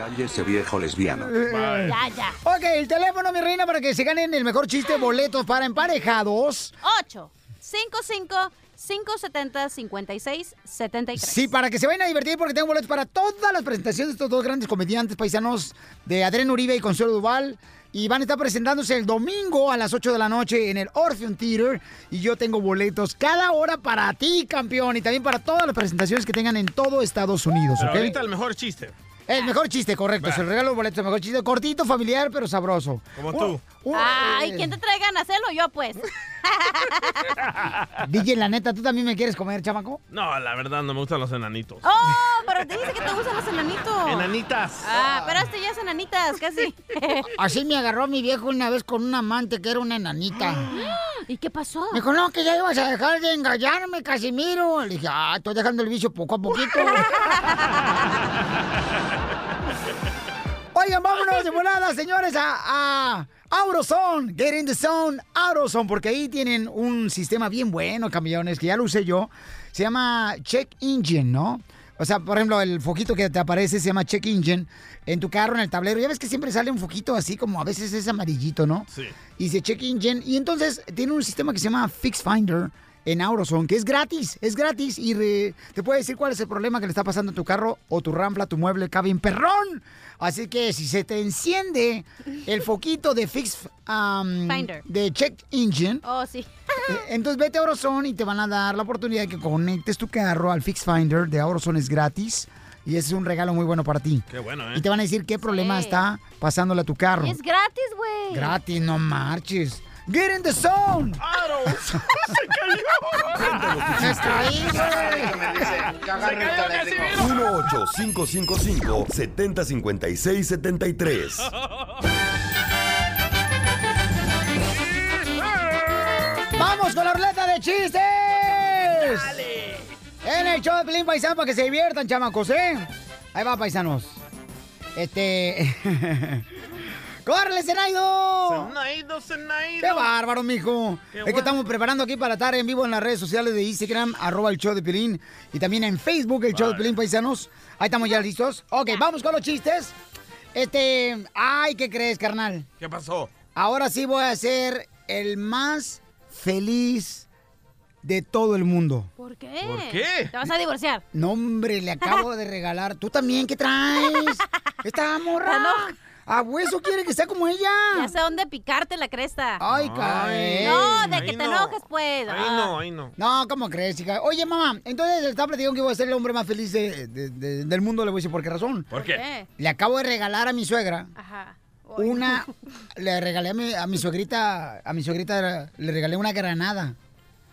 Cállese viejo lesbiano. Ya, ya. Ok, el teléfono, mi reina, para que se ganen el mejor chiste, boletos para emparejados. 8 55 570 56 73. Sí, para que se vayan a divertir porque tengo boletos para todas las presentaciones de estos dos grandes comediantes paisanos de Adrián Uribe y Consuelo Duval. Y van a estar presentándose el domingo a las 8 de la noche en el Orpheum Theater. Y yo tengo boletos cada hora para ti, campeón. Y también para todas las presentaciones que tengan en todo Estados Unidos, Pero ¿ok? ahorita el mejor chiste. El mejor chiste, correcto. Va. Se lo regalo los boletos. El mejor chiste, cortito, familiar, pero sabroso. Como tú. Uh, Ay, eh. ¿quién te trae ganas? Hacerlo yo, pues. DJ, la neta, ¿tú también me quieres comer, chamaco? No, la verdad no me gustan los enanitos. Oh, pero te dice que te gustan los enanitos. Enanitas. Ah, pero este ya es enanitas, casi. Así me agarró mi viejo una vez con un amante que era una enanita. ¿Y qué pasó? Me dijo, no, que ya ibas a dejar de engañarme, Casimiro. Le dije, ah, estoy dejando el vicio poco a poquito. Oigan, vámonos de volada, señores, a, a AutoZone. Get in the zone, AutoZone, porque ahí tienen un sistema bien bueno, camiones, que ya lo usé yo. Se llama Check Engine, ¿no? O sea, por ejemplo, el foquito que te aparece se llama Check Engine en tu carro, en el tablero. Ya ves que siempre sale un foquito así como a veces es amarillito, ¿no? Sí. y dice Check Engine. Y entonces tiene un sistema que se llama Fix Finder en AutoZone, que es gratis, es gratis y re- te puede decir cuál es el problema que le está pasando a tu carro o tu rampla, tu mueble, cabin perrón. Así que si se te enciende el foquito de Fix um, Finder. de Check Engine, Oh, sí. eh, entonces vete a AutoZone y te van a dar la oportunidad de que conectes tu carro al Fix Finder de AutoZone, es gratis. Y ese es un regalo muy bueno para ti. Qué bueno, ¿eh? Y te van a decir qué problema Sí. está pasándole a tu carro. Es gratis, güey. Gratis, no marches. Get in the zone. Se cayó. Se caí, güey. 1-855-570-5673. ¡Vamos con la ruleta de chistes! En el show de Pelín Paisano para que se diviertan, chamacos, ¿eh? Ahí va, paisanos. Este... ¡Córrele, Zenaido! Zenaido, Zenaido. ¡Qué bárbaro, mijo! Qué es bueno. que estamos preparando aquí para estar en vivo en las redes sociales de Instagram, arroba el show de Pelín, y también en Facebook, el show de Vale. Pelín Paisanos. Ahí estamos ya listos. Ok, vamos con los chistes. Este... ¡Ay, qué crees, carnal! ¿Qué pasó? Ahora sí voy a ser el más feliz de todo el mundo. ¿Por qué? ¿Por qué? ¿Te vas a divorciar? No, hombre, le acabo de regalar. ¿Tú también qué traes? Esta morra. A hueso quiere que sea como ella. Ya sé dónde picarte la cresta. Ay, cae. No, de que te enojes, pues. Ahí no, ahí no. No, ¿cómo crees, hija? Oye, mamá, entonces estaba platicando que voy a ser el hombre más feliz de- de- de- del mundo. Le voy a decir por qué razón. ¿Por qué? Le acabo de regalar a mi suegra Ajá. una. Le regalé a mi, a mi suegrita. A mi suegrita le regalé una granada.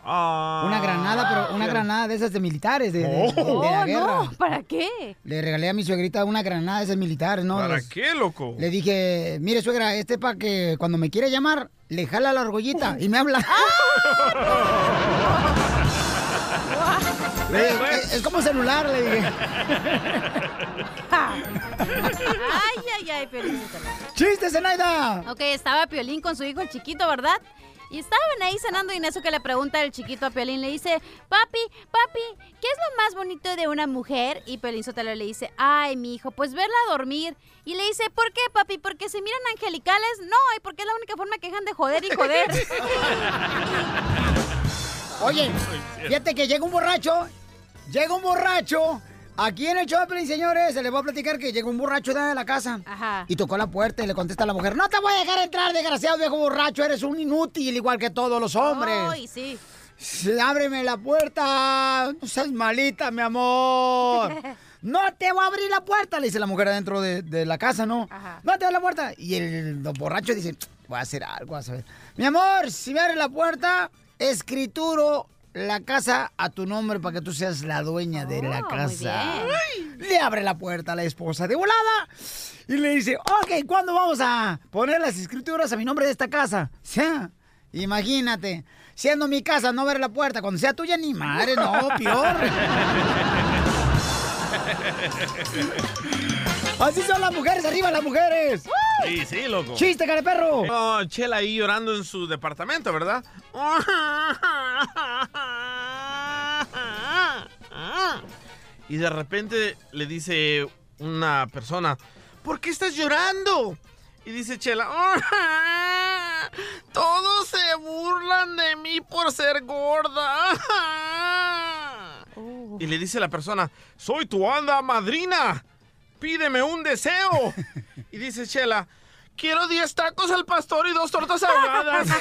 Ah. Una granada, pero una granada de esas de militares, de, de- de la Oh, guerra. no, ¿para qué? Le regalé a mi suegrita una granada de esas militares, ¿no? ¿Para qué, loco? Le dije, mire, suegra, este es para que cuando me quiere llamar, le jala la argollita y me habla. Le dije, es, es como celular, le dije. Ay, ay, ay, Piolín. ¡Chiste, Zenaida! Ok, estaba Piolín con su hijo el chiquito, ¿verdad? Y estaban ahí cenando y en eso que le pregunta el chiquito a Piolín, le dice, papi, papi, ¿qué es lo más bonito de una mujer? Y Piolín Sotelo le dice, ay, mi hijo, pues verla dormir. Y le dice, ¿por qué, papi? ¿Porque se miran angelicales? No, y porque es la única forma que dejan de joder y joder. Oye, fíjate que llega un borracho, llega un borracho. Aquí en el Choplin, señores, se les va a platicar que llega un borracho de la casa. Ajá. Y tocó la puerta y le contesta a la mujer, no te voy a dejar entrar, desgraciado viejo borracho, eres un inútil igual que todos los hombres. Ay, sí. Ábreme la puerta. No seas malita, mi amor. No te voy a abrir la puerta, le dice la mujer adentro de, de la casa, ¿no? Ajá. No te abrir la puerta. Y el, borracho dice, voy a hacer algo, vas a ver. Mi amor, si me abres la puerta, escrituro la casa a tu nombre para que tú seas la dueña de la Oh, casa. Le abre la puerta a la esposa de volada y le dice, ok, ¿cuándo vamos a poner las escrituras a mi nombre de esta casa? Sea, imagínate, siendo mi casa, no ver la puerta, cuando sea tuya ni madre, no, peor. Así son las mujeres, arriba las mujeres. Sí, sí, loco. ¡Chiste, cara perro! Oh, Chela ahí llorando en su departamento, ¿verdad? Y de repente le dice una persona, ¿por qué estás llorando? Y dice Chela, todos se burlan de mí por ser gorda. Y le dice la persona, soy tu anda madrina, pídeme un deseo. Y dice Chela, quiero 10 tacos al pastor y dos tortas ahogadas.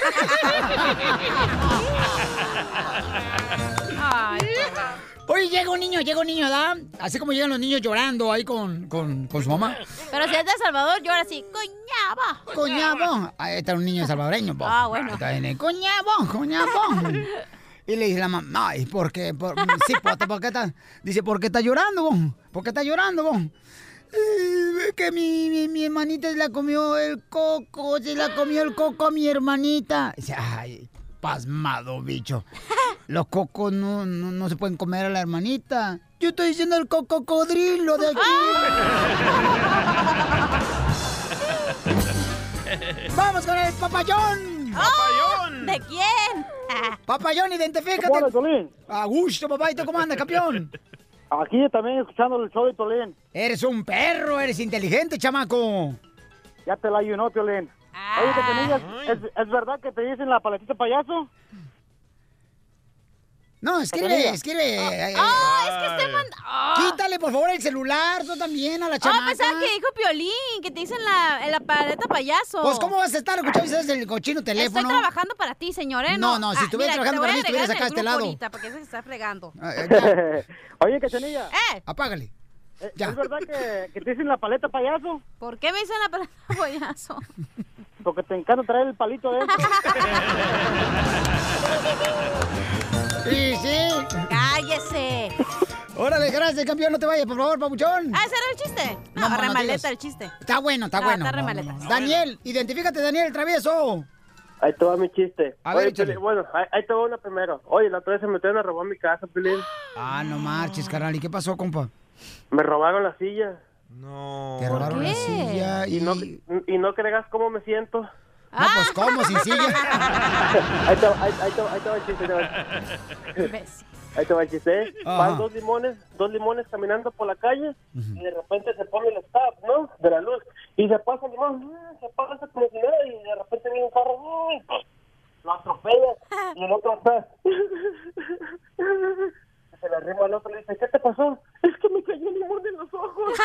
Oye, llega un niño, llega un niño, ¿da? Así como llegan los niños llorando ahí con, con, con su mamá. Pero si es de Salvador, llora así, coñaba. Coñabo. Ahí está un niño salvadoreño, po. Ah, bueno. Ahí Está en el coñabo, coñabo. Y le dice la mamá, no, ¿y por qué? Por- sí, ¿por qué está? Dice, ¿por qué está llorando, vos? ¿Por qué está llorando, vos? "Eh, que mi, mi, mi hermanita se la comió el coco, se la comió el coco a mi hermanita. Dice, ay, pasmado, bicho. Los cocos no, no, no se pueden comer a la hermanita. Yo estoy diciendo el cocodrilo de aquí. ¡Vamos con el papayón! ¡Papayón! ¿De quién? Papayón, identifícate. ¿Cómo andas, Piolín? A gusto, papá. ¿Y tú cómo andas, campeón? Aquí también escuchando el show de Piolín. Eres un perro, eres inteligente, chamaco. Ya te la ayunó, Piolín. Oye, Cachanilla, ¿es, ¿es verdad que te dicen la paletita payaso? No, escribe, escribe. eh, eh, ¡Ah! es que este manda. Quítale, por favor, el celular, tú también, a la Ah, chamaca. pensaba que dijo Piolín, que te dicen la, la paleta payaso. Pues, ¿cómo vas a estar escuchando desde el cochino teléfono? Estoy trabajando para ti, señor, ¿eh? No, no, si estuvieras mira, trabajando para mí, estuvieras acá a este en el lado. ahorita, porque se está fregando. Oye, Cachanilla. ¡Eh! Apágale. ¿Es es verdad que, que te dicen la paleta payaso? ¿Por qué me dicen la paleta payaso? Porque te encanta traer el palito adentro. Sí, sí. ¡Cállese! Órale, gracias, campeón, no te vayas, por favor, papuchón. Ah, ¿ese era el chiste? No, No, remaleta el chiste. Está bueno, está No, bueno. está No, no, remaleta. no. Daniel, identifícate, Daniel, el travieso. Ahí te va mi chiste. A Oye, ver. Piolín, bueno, ahí, ahí te va una primero. Oye, la otra vez se metieron a robar mi casa, Pilín. Ah, no marches, carnal. ¿Y qué pasó, compa? Me robaron la silla. No. Te robaron la silla y... Y no, y no creas cómo me siento. No, pues, ¿cómo? ¿Sin silla? ahí, te, va- el chiste. Ahí te va el chiste. El. Van dos limones, dos limones caminando por la calle y de repente se pone el stop, ¿no? De la luz. Y se pasa el limón, mm, se pasa como si nada y de repente viene un carro, mm, lo atropella y el otro está. Se le arriba al otro y le dice, ¿qué te pasó? Es que me cayó limón en los ojos.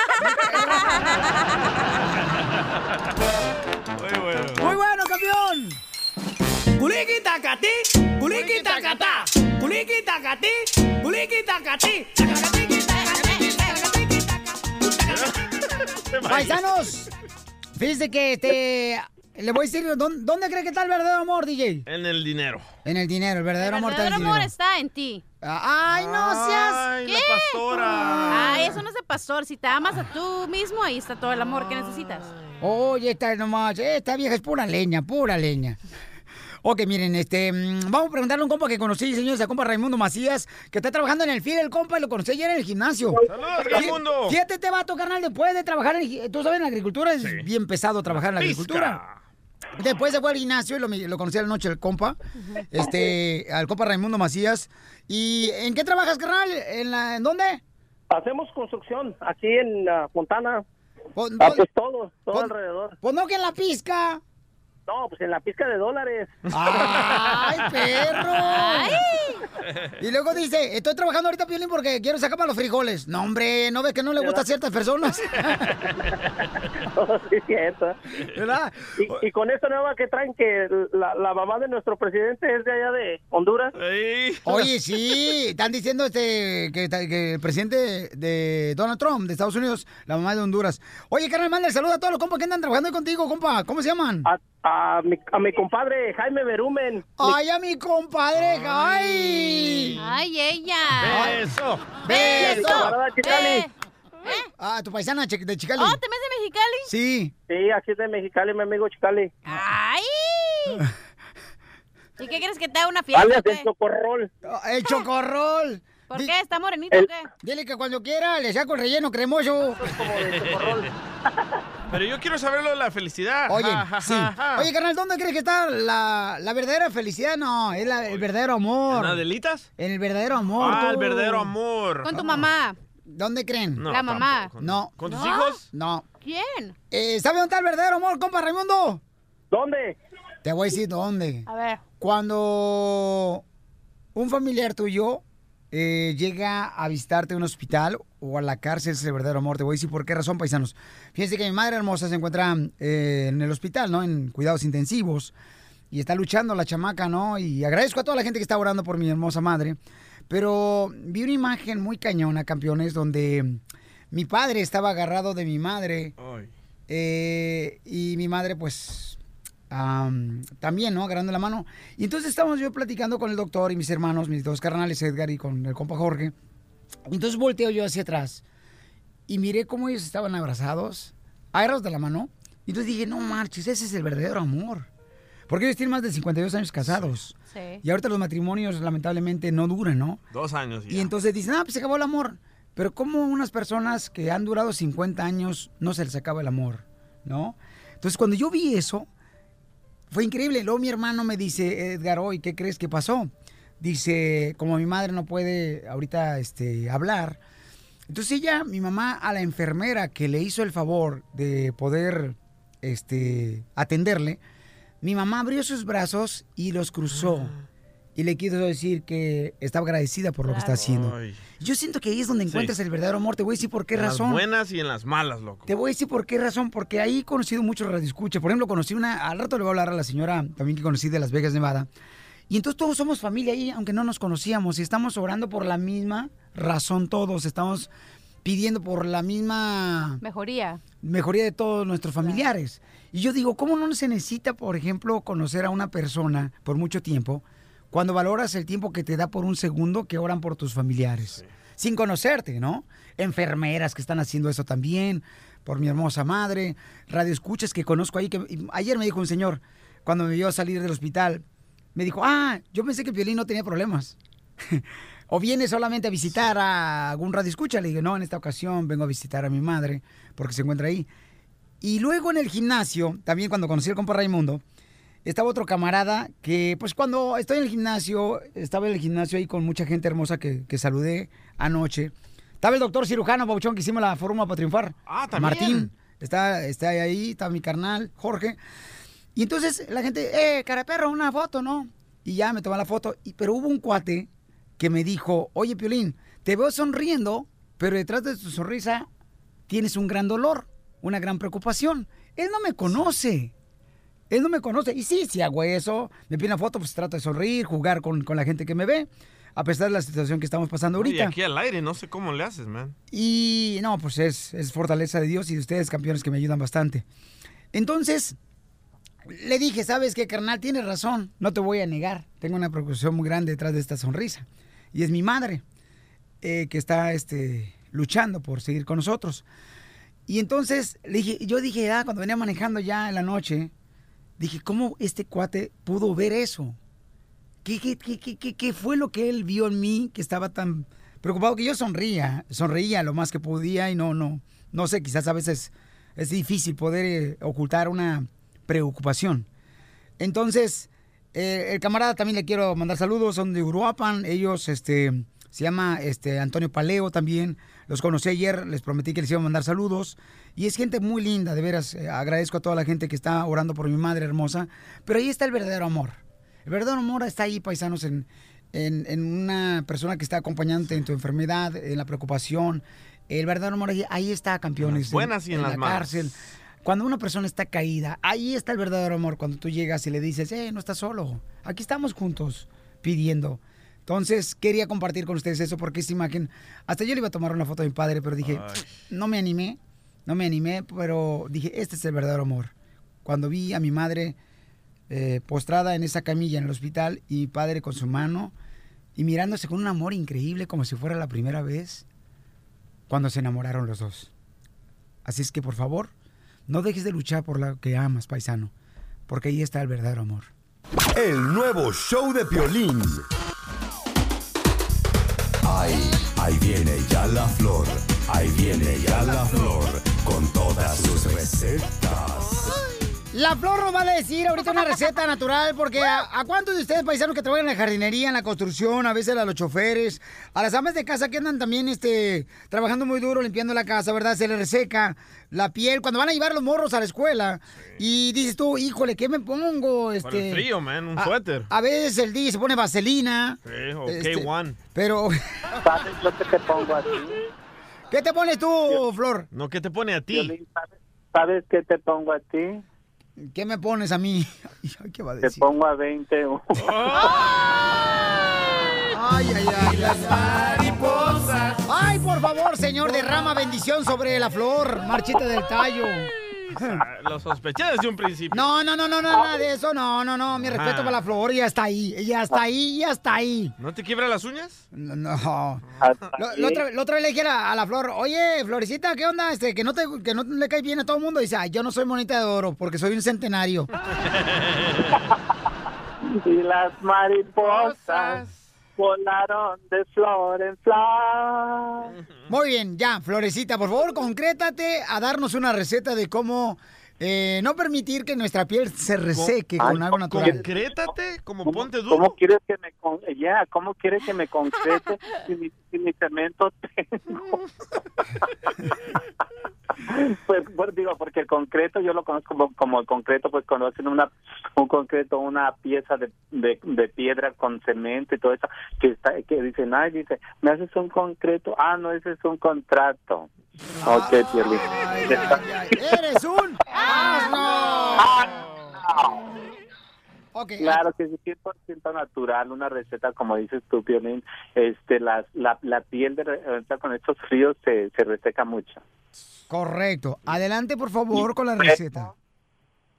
Muy bueno. ¡Muy bueno, campeón! Culiki tacatí, culiki tacatá, culiki tacatí, culiki tacatí. Paisanos, fíjese que te... Le voy a decir, ¿dónde, dónde cree que está el verdadero amor, DJ? En el dinero. En el dinero, el verdadero amor está en el verdadero amor dinero. está en ti. Ay, no seas... Ay, ¿Qué? la pastora. Ay, eso no es de pastor. Si te amas a tú mismo, ahí está todo el amor que necesitas. Oye, esta nomás, esta vieja es pura leña, pura leña. Ok, miren, este, mm, vamos a preguntarle a un compa que conocí, señores, a compa Raimundo Macías, que está trabajando en el FIL, el compa, y lo conocí ayer en el gimnasio. ¡Saludos, Raimundo! Fíjate, te vato, carnal, después de trabajar en, tú sabes, en la agricultura es bien pesado trabajar en la agricultura. Después se fue al gimnasio y lo, lo conocí a la noche el compa, este, al compa Raimundo Macías. ¿Y en qué trabajas, carnal? ¿En, la, ¿en dónde? Hacemos construcción aquí en Fontana. Pues, Ah, pues- pues todo, todo pues- alrededor. Pues no que en la pizca. No, pues en la pizca de dólares. ¡Ay, perro! Y luego dice, estoy trabajando ahorita, Piolín, porque quiero sacar para los frijoles. No, hombre, ¿no ves que no le gusta a ciertas personas? Oh, sí, cierto. ¿Verdad? Y, y con esta nueva que traen que la, la mamá de nuestro presidente es de allá de Honduras. Oye, sí, están diciendo este que, que el presidente de Donald Trump de Estados Unidos, la mamá de Honduras. Oye, carnal, manda el saludo a todos los compas que andan trabajando ahí contigo, compa. ¿Cómo se llaman? A, a mi, a mi compadre Jaime Berumen. ¡Ay, a mi compadre! ¡Ay! ¡Ay, ella! ¡Beso! ¡Beso! Eh, Ah, tu paisana de Chicali. ¿Oh, te ves de Mexicali? Sí. Sí, aquí es de Mexicali, mi amigo Chicali. ¡Ay! ¿Y qué quieres que te haga una fiesta? Alias el chocorrol. El chocorrol. ¿Por Di- qué? ¿Está morenito o El- qué? Dile que cuando quiera le saco el relleno cremoso. Pero yo quiero saber lo de la felicidad. Oye, Ja, ja, sí. ja, ja. Oye, carnal, ¿dónde crees que está la, la verdadera felicidad? No, es la- el verdadero amor. ¿En Adelitas? En el verdadero amor. Ah, el verdadero amor. Con tu mamá. ¿Dónde creen? No, La mamá. tampoco. No. ¿Con tus ¿No? hijos? No. ¿Quién? Eh, ¿Sabe dónde está el verdadero amor, compa Raimundo? ¿Dónde? Te voy a decir dónde. A ver. Cuando un familiar tuyo eh, llega a visitarte en un hospital o a la cárcel, es el verdadero amor. Te voy a decir por qué razón, paisanos. Fíjense que mi madre hermosa se encuentra eh, en el hospital, ¿no? En cuidados intensivos. Y está luchando la chamaca, ¿no? Y agradezco a toda la gente que está orando por mi hermosa madre. Pero vi una imagen muy cañona, campeones, donde mi padre estaba agarrado de mi madre. Eh, y mi madre, pues, am, también, ¿no? Agarrando la mano. Y entonces estábamos yo platicando con el doctor y mis hermanos, mis dos carnales, Edgar y con el compa Jorge. Entonces volteo yo hacia atrás y miré cómo ellos estaban abrazados, agarrados de la mano. Y entonces dije, no marches, ese es el verdadero amor. Porque ellos tienen más de 52 años casados. Sí. Y ahorita los matrimonios lamentablemente no duran, ¿no? Dos años ya. Y entonces dicen, ah, pues se acabó el amor. Pero como unas personas que han durado 50 años no se les acaba el amor, ¿no? Entonces cuando yo vi eso, fue increíble. Luego mi hermano me dice, Edgar, hoy, ¿qué crees que pasó? Dice, como mi madre no puede ahorita este, hablar, entonces ella, mi mamá, a la enfermera que le hizo el favor de poder este, atenderle, mi mamá abrió sus brazos y los cruzó. Y le quiso decir que estaba agradecida por lo que está haciendo. Ay. Yo siento que ahí es donde encuentras el verdadero amor. Te voy a decir por qué en razón. las buenas y en las malas, loco. Te voy a decir por qué razón, porque ahí he conocido muchos radioescuchas. Por ejemplo, conocí una, al rato le voy a hablar a la señora también que conocí de Las Vegas, Nevada. Y entonces todos somos familia ahí, aunque no nos conocíamos, y estamos orando por la misma razón todos, estamos pidiendo por la misma Mejoría. mejoría de todos nuestros familiares. Y yo digo, ¿cómo no se necesita, por ejemplo, conocer a una persona por mucho tiempo cuando valoras el tiempo que te da por un segundo que oran por tus familiares? Sin conocerte, ¿no? Enfermeras que están haciendo eso también, por mi hermosa madre, radioescuchas que conozco ahí. Que, ayer me dijo un señor, cuando me vio salir del hospital, me dijo, ah, yo pensé que Piolín no tenía problemas. o viene solamente a visitar a algún radio escucha. Le dije, no, en esta ocasión vengo a visitar a mi madre porque se encuentra ahí. Y luego en el gimnasio, también cuando conocí al compa Raimundo, estaba otro camarada que, pues cuando estoy en el gimnasio, estaba en el gimnasio ahí con mucha gente hermosa que, que saludé anoche. Estaba el doctor cirujano, Pauchón, que hicimos la fórmula para triunfar. Ah, también. Martín, está, está ahí, está mi carnal, Jorge. Y entonces la gente, eh, cara perro, una foto, ¿no? Y ya me tomó la foto. Y, pero hubo un cuate que me dijo, oye, Piolín, te veo sonriendo, pero detrás de tu sonrisa tienes un gran dolor, una gran preocupación. Él no me conoce. Él no me conoce. Y sí, si hago eso, me pide una foto, pues trato de sonreír, jugar con, con la gente que me ve, a pesar de la situación que estamos pasando Y ahorita. aquí al aire, no sé cómo le haces, man. Y no, pues es, es fortaleza de Dios y de ustedes, campeones, que me ayudan bastante. Entonces, le dije, ¿sabes qué, carnal? Tienes razón, no te voy a negar. Tengo una preocupación muy grande detrás de esta sonrisa. Y es mi madre, eh, que está este, luchando por seguir con nosotros. Y entonces, le dije, yo dije, ah, cuando venía manejando ya en la noche, dije, ¿cómo este cuate pudo ver eso? ¿Qué, qué, qué, qué, qué- fue lo que él vio en mí que estaba tan preocupado que yo sonría, sonreía lo más que podía y no, no, no sé, quizás a veces es difícil poder eh, ocultar una preocupación. Entonces, eh, el camarada también le quiero mandar saludos, son de Uruapan, ellos, este, se llama este, Antonio Paleo también, los conocí ayer, les prometí que les iba a mandar saludos, y es gente muy linda, de veras, eh, agradezco a toda la gente que está orando por mi madre hermosa, pero ahí está el verdadero amor. El verdadero amor está ahí, paisanos, en, en, en una persona que está acompañándote en tu enfermedad, en la preocupación. El verdadero amor ahí, ahí está, campeones. las buenas y en las la malas. cárcel. Cuando una persona está caída, ahí está el verdadero amor. Cuando tú llegas y le dices, eh, no estás solo. Aquí estamos juntos pidiendo. Entonces, quería compartir con ustedes eso porque esta imagen, hasta yo le iba a tomar una foto a mi padre, pero dije, no me animé, no me animé, pero dije, este es el verdadero amor. Cuando vi a mi madre eh, postrada en esa camilla en el hospital y mi padre con su mano y mirándose con un amor increíble como si fuera la primera vez cuando se enamoraron los dos. Así es que por favor, no dejes de luchar por lo que amas, paisano, porque ahí está el verdadero amor. El nuevo show de Piolín. Ahí, ahí viene ya la flor. Ahí viene ya la flor. Con todas sus recetas. La Flor nos va a decir ahorita una receta natural, porque a, a cuántos de ustedes, paisanos que trabajan en la jardinería, en la construcción, a veces a los choferes, a las amas de casa que andan también este, trabajando muy duro, limpiando la casa, ¿verdad? Se les reseca la piel cuando van a llevar los morros a la escuela. Y dices tú, híjole, ¿qué me pongo? Este, Para el frío, man, un a- suéter. A, veces el día se pone vaselina. Sí, o Este, K1. Pero, ¿Sabes lo que te pongo a ti? ¿Qué te pones tú, Flor? No, ¿qué te pone a ti? ¿sabes- ¿Sabes qué te pongo a ti? ¿Qué me pones a mí? ¿Qué va a Te decir? pongo a 20. Ay, ay, ay, las mariposas. Ay, por favor, señor, derrama bendición sobre la flor, marchita del tallo. Ah, Lo sospeché desde un principio. No, no, no, no, no, nada de eso, no, no, no, mi Ajá. respeto para la flor, ya está ahí, ya está ahí, ya está ahí. ¿No te quiebra las uñas? No, no. Lo- La otra, vez le dije a, a la flor, oye, Florecita, ¿qué onda? Este, que no te, que no le cae bien a todo el mundo. Dice, "Ay, yo no soy monita de oro porque soy un centenario. Y las mariposas volaron de flor en flor. Muy bien, ya, Florecita, por favor, concrétate a darnos una receta de cómo eh, no permitir que nuestra piel se reseque Ay, con algo natural. Concrétate, como ponte duro. ¿Cómo quieres que me con ya, cómo quieres que me concrete si mi, si mi cemento tengo? pues, pues, digo, porque el concreto yo lo conozco como, como el concreto, pues conocen una un concreto, una pieza de, de, de piedra con cemento y todo eso, que está que dicen, ay, dice, ¿me haces un concreto? Ah, no, ese es un contrato. Ok, Piolín. ¡Eres un asno! Ok, Claro que sí, 100% natural, una receta como dices tú, Piolín, este, la, la, la piel de, con estos fríos se, se reseca mucho. correcto. Adelante, por favor, con la receta.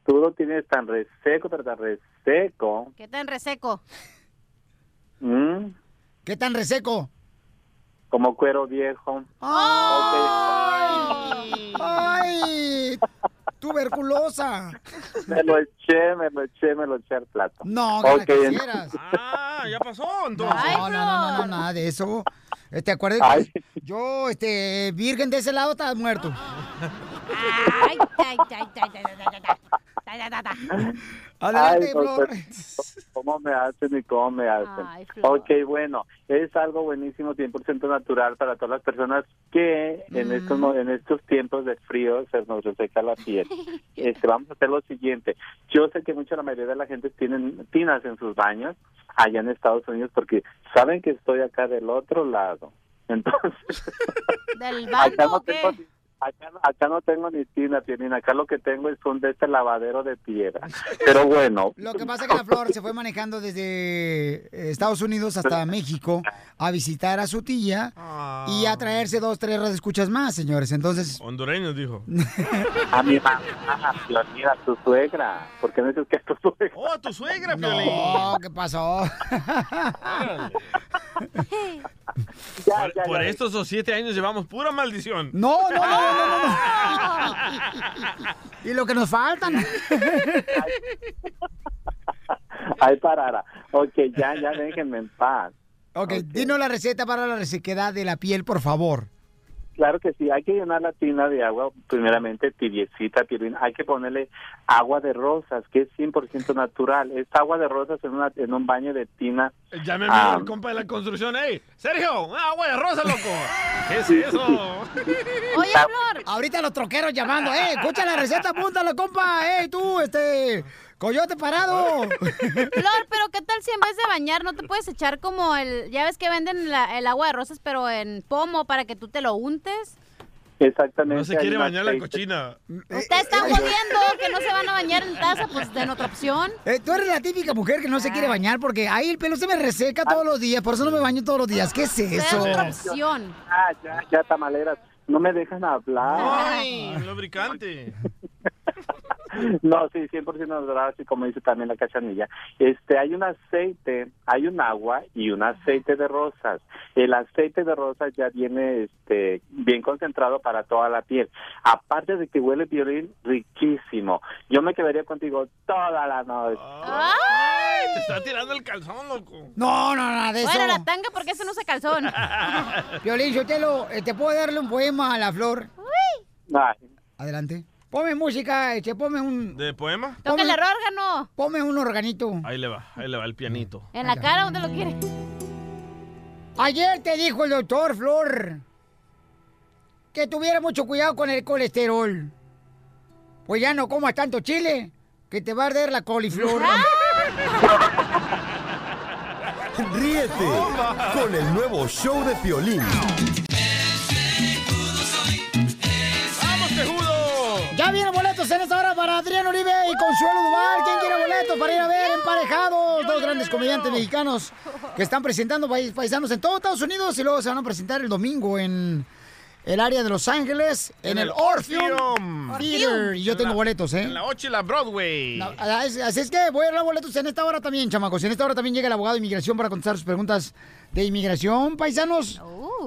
Tú lo tienes tan reseco, pero tan reseco. ¿Qué tan reseco? ¿m? ¿Qué tan reseco? Como cuero viejo. ¡Ay! ¡Ay! ¡Tuberculosa! Me lo eché, me lo eché, me lo eché al plato. No, que la Ok, quisieras. Ah, ya pasó entonces. No, no, no, no, no, nada de eso. Este, acuérdate Ay. que yo, este, virgen de ese lado, estás muerto. Ay, ay, ay, ay, ay, ay, ay, ay, Adelante, Ay, no, pues, ¿Cómo me hacen y cómo me hacen? Ay, ok, bueno, es algo buenísimo, 100% natural para todas las personas que en Mm. estos en estos tiempos de frío se nos reseca la piel. Este, vamos a hacer lo siguiente. Yo sé que mucha la mayoría de la gente tienen tinas en sus baños allá en Estados Unidos porque saben que estoy acá del otro lado. Entonces, ¿Del acá banco no o qué? Acá, acá no tengo ni tina, Piolín. Acá lo que tengo es un de este lavadero de piedra. Pero bueno. Lo que pasa es que la Flor se fue manejando desde Estados Unidos hasta México a visitar a su tía y a traerse dos, tres escuchas más, señores. Entonces, Hondureños, dijo. A mi mamá, a tu suegra. ¿Por qué no dices que es tu suegra? Oh, tu suegra, Piolín. no, ¿qué pasó? por por estos o siete años llevamos pura maldición. No, no, no, no, no, no. Y lo que nos faltan. Ay, parara. Ok, ya, ya déjenme en paz. ok, dinos la receta para la resequedad de la piel, por favor. Claro que sí, hay que llenar la tina de agua, primeramente tibiecita, Piolín. Hay que ponerle agua de rosas, que es 100% natural. Esta agua de rosas en, una, en un baño de tina. Ya me ah, el compa de la construcción. ¡Ey, Sergio! ¡Una agua de rosa, loco! ¿Qué es eso? Oye, Flor. Ahorita los troqueros llamando, eh, escucha la receta, apúntala, compa, eh, tú, este, coyote parado. Flor, pero ¿qué tal si en vez de bañar no te puedes echar como el... Ya ves que venden la- el agua de rosas, pero en pomo para que tú te lo untes? Exactamente. No se quiere bañar la cochina. Ustedes están jodiendo que no se van a bañar en taza, pues den otra opción. Eh, tú eres la típica mujer que no se quiere bañar porque ahí el pelo se me reseca todos los días, por eso no me baño todos los días. ¿Qué es eso? opción. Ah, ya, ya, tamaleras. No me dejan hablar. ¡Ay, lubricante! No, sí, 100% natural, así como dice también la cachanilla. Este, hay un aceite, hay un agua y un aceite de rosas. El aceite de rosas ya viene este, bien concentrado para toda la piel. Aparte de que huele violín riquísimo. Yo me quedaría contigo toda la noche. ¡Ay! Te está tirando el calzón, loco. No, no, nada de eso. Bueno, la tanga porque eso no usa calzón. Violín, yo te lo, eh, te puedo darle un poema a la flor. Adelante. Ponme música, eche, ponme un. ¿De poema? Toca el órgano. Ponme un organito. Ahí le va, ahí le va el pianito. ¿En la cara dónde lo quiere? Ayer te dijo el doctor Flor que tuviera mucho cuidado con el colesterol. Pues ya no comas tanto chile, que te va a arder la coliflor. Ríete con el nuevo show de Piolín. Vienen boletos en esta hora para Adrián Uribe y Consuelo Duval. ¿Quién quiere boletos para ir a ver emparejados? Dos grandes comediantes mexicanos que están presentando pais- paisanos en todo Estados Unidos y luego se van a presentar el domingo en el área de Los Ángeles, en, el Orpheum Theater. Y yo tengo boletos, ¿eh? En la 8 y la Broadway. Así así es que voy a dar boletos en esta hora también, chamacos. En esta hora también llega el abogado de inmigración para contestar sus preguntas de inmigración, paisanos.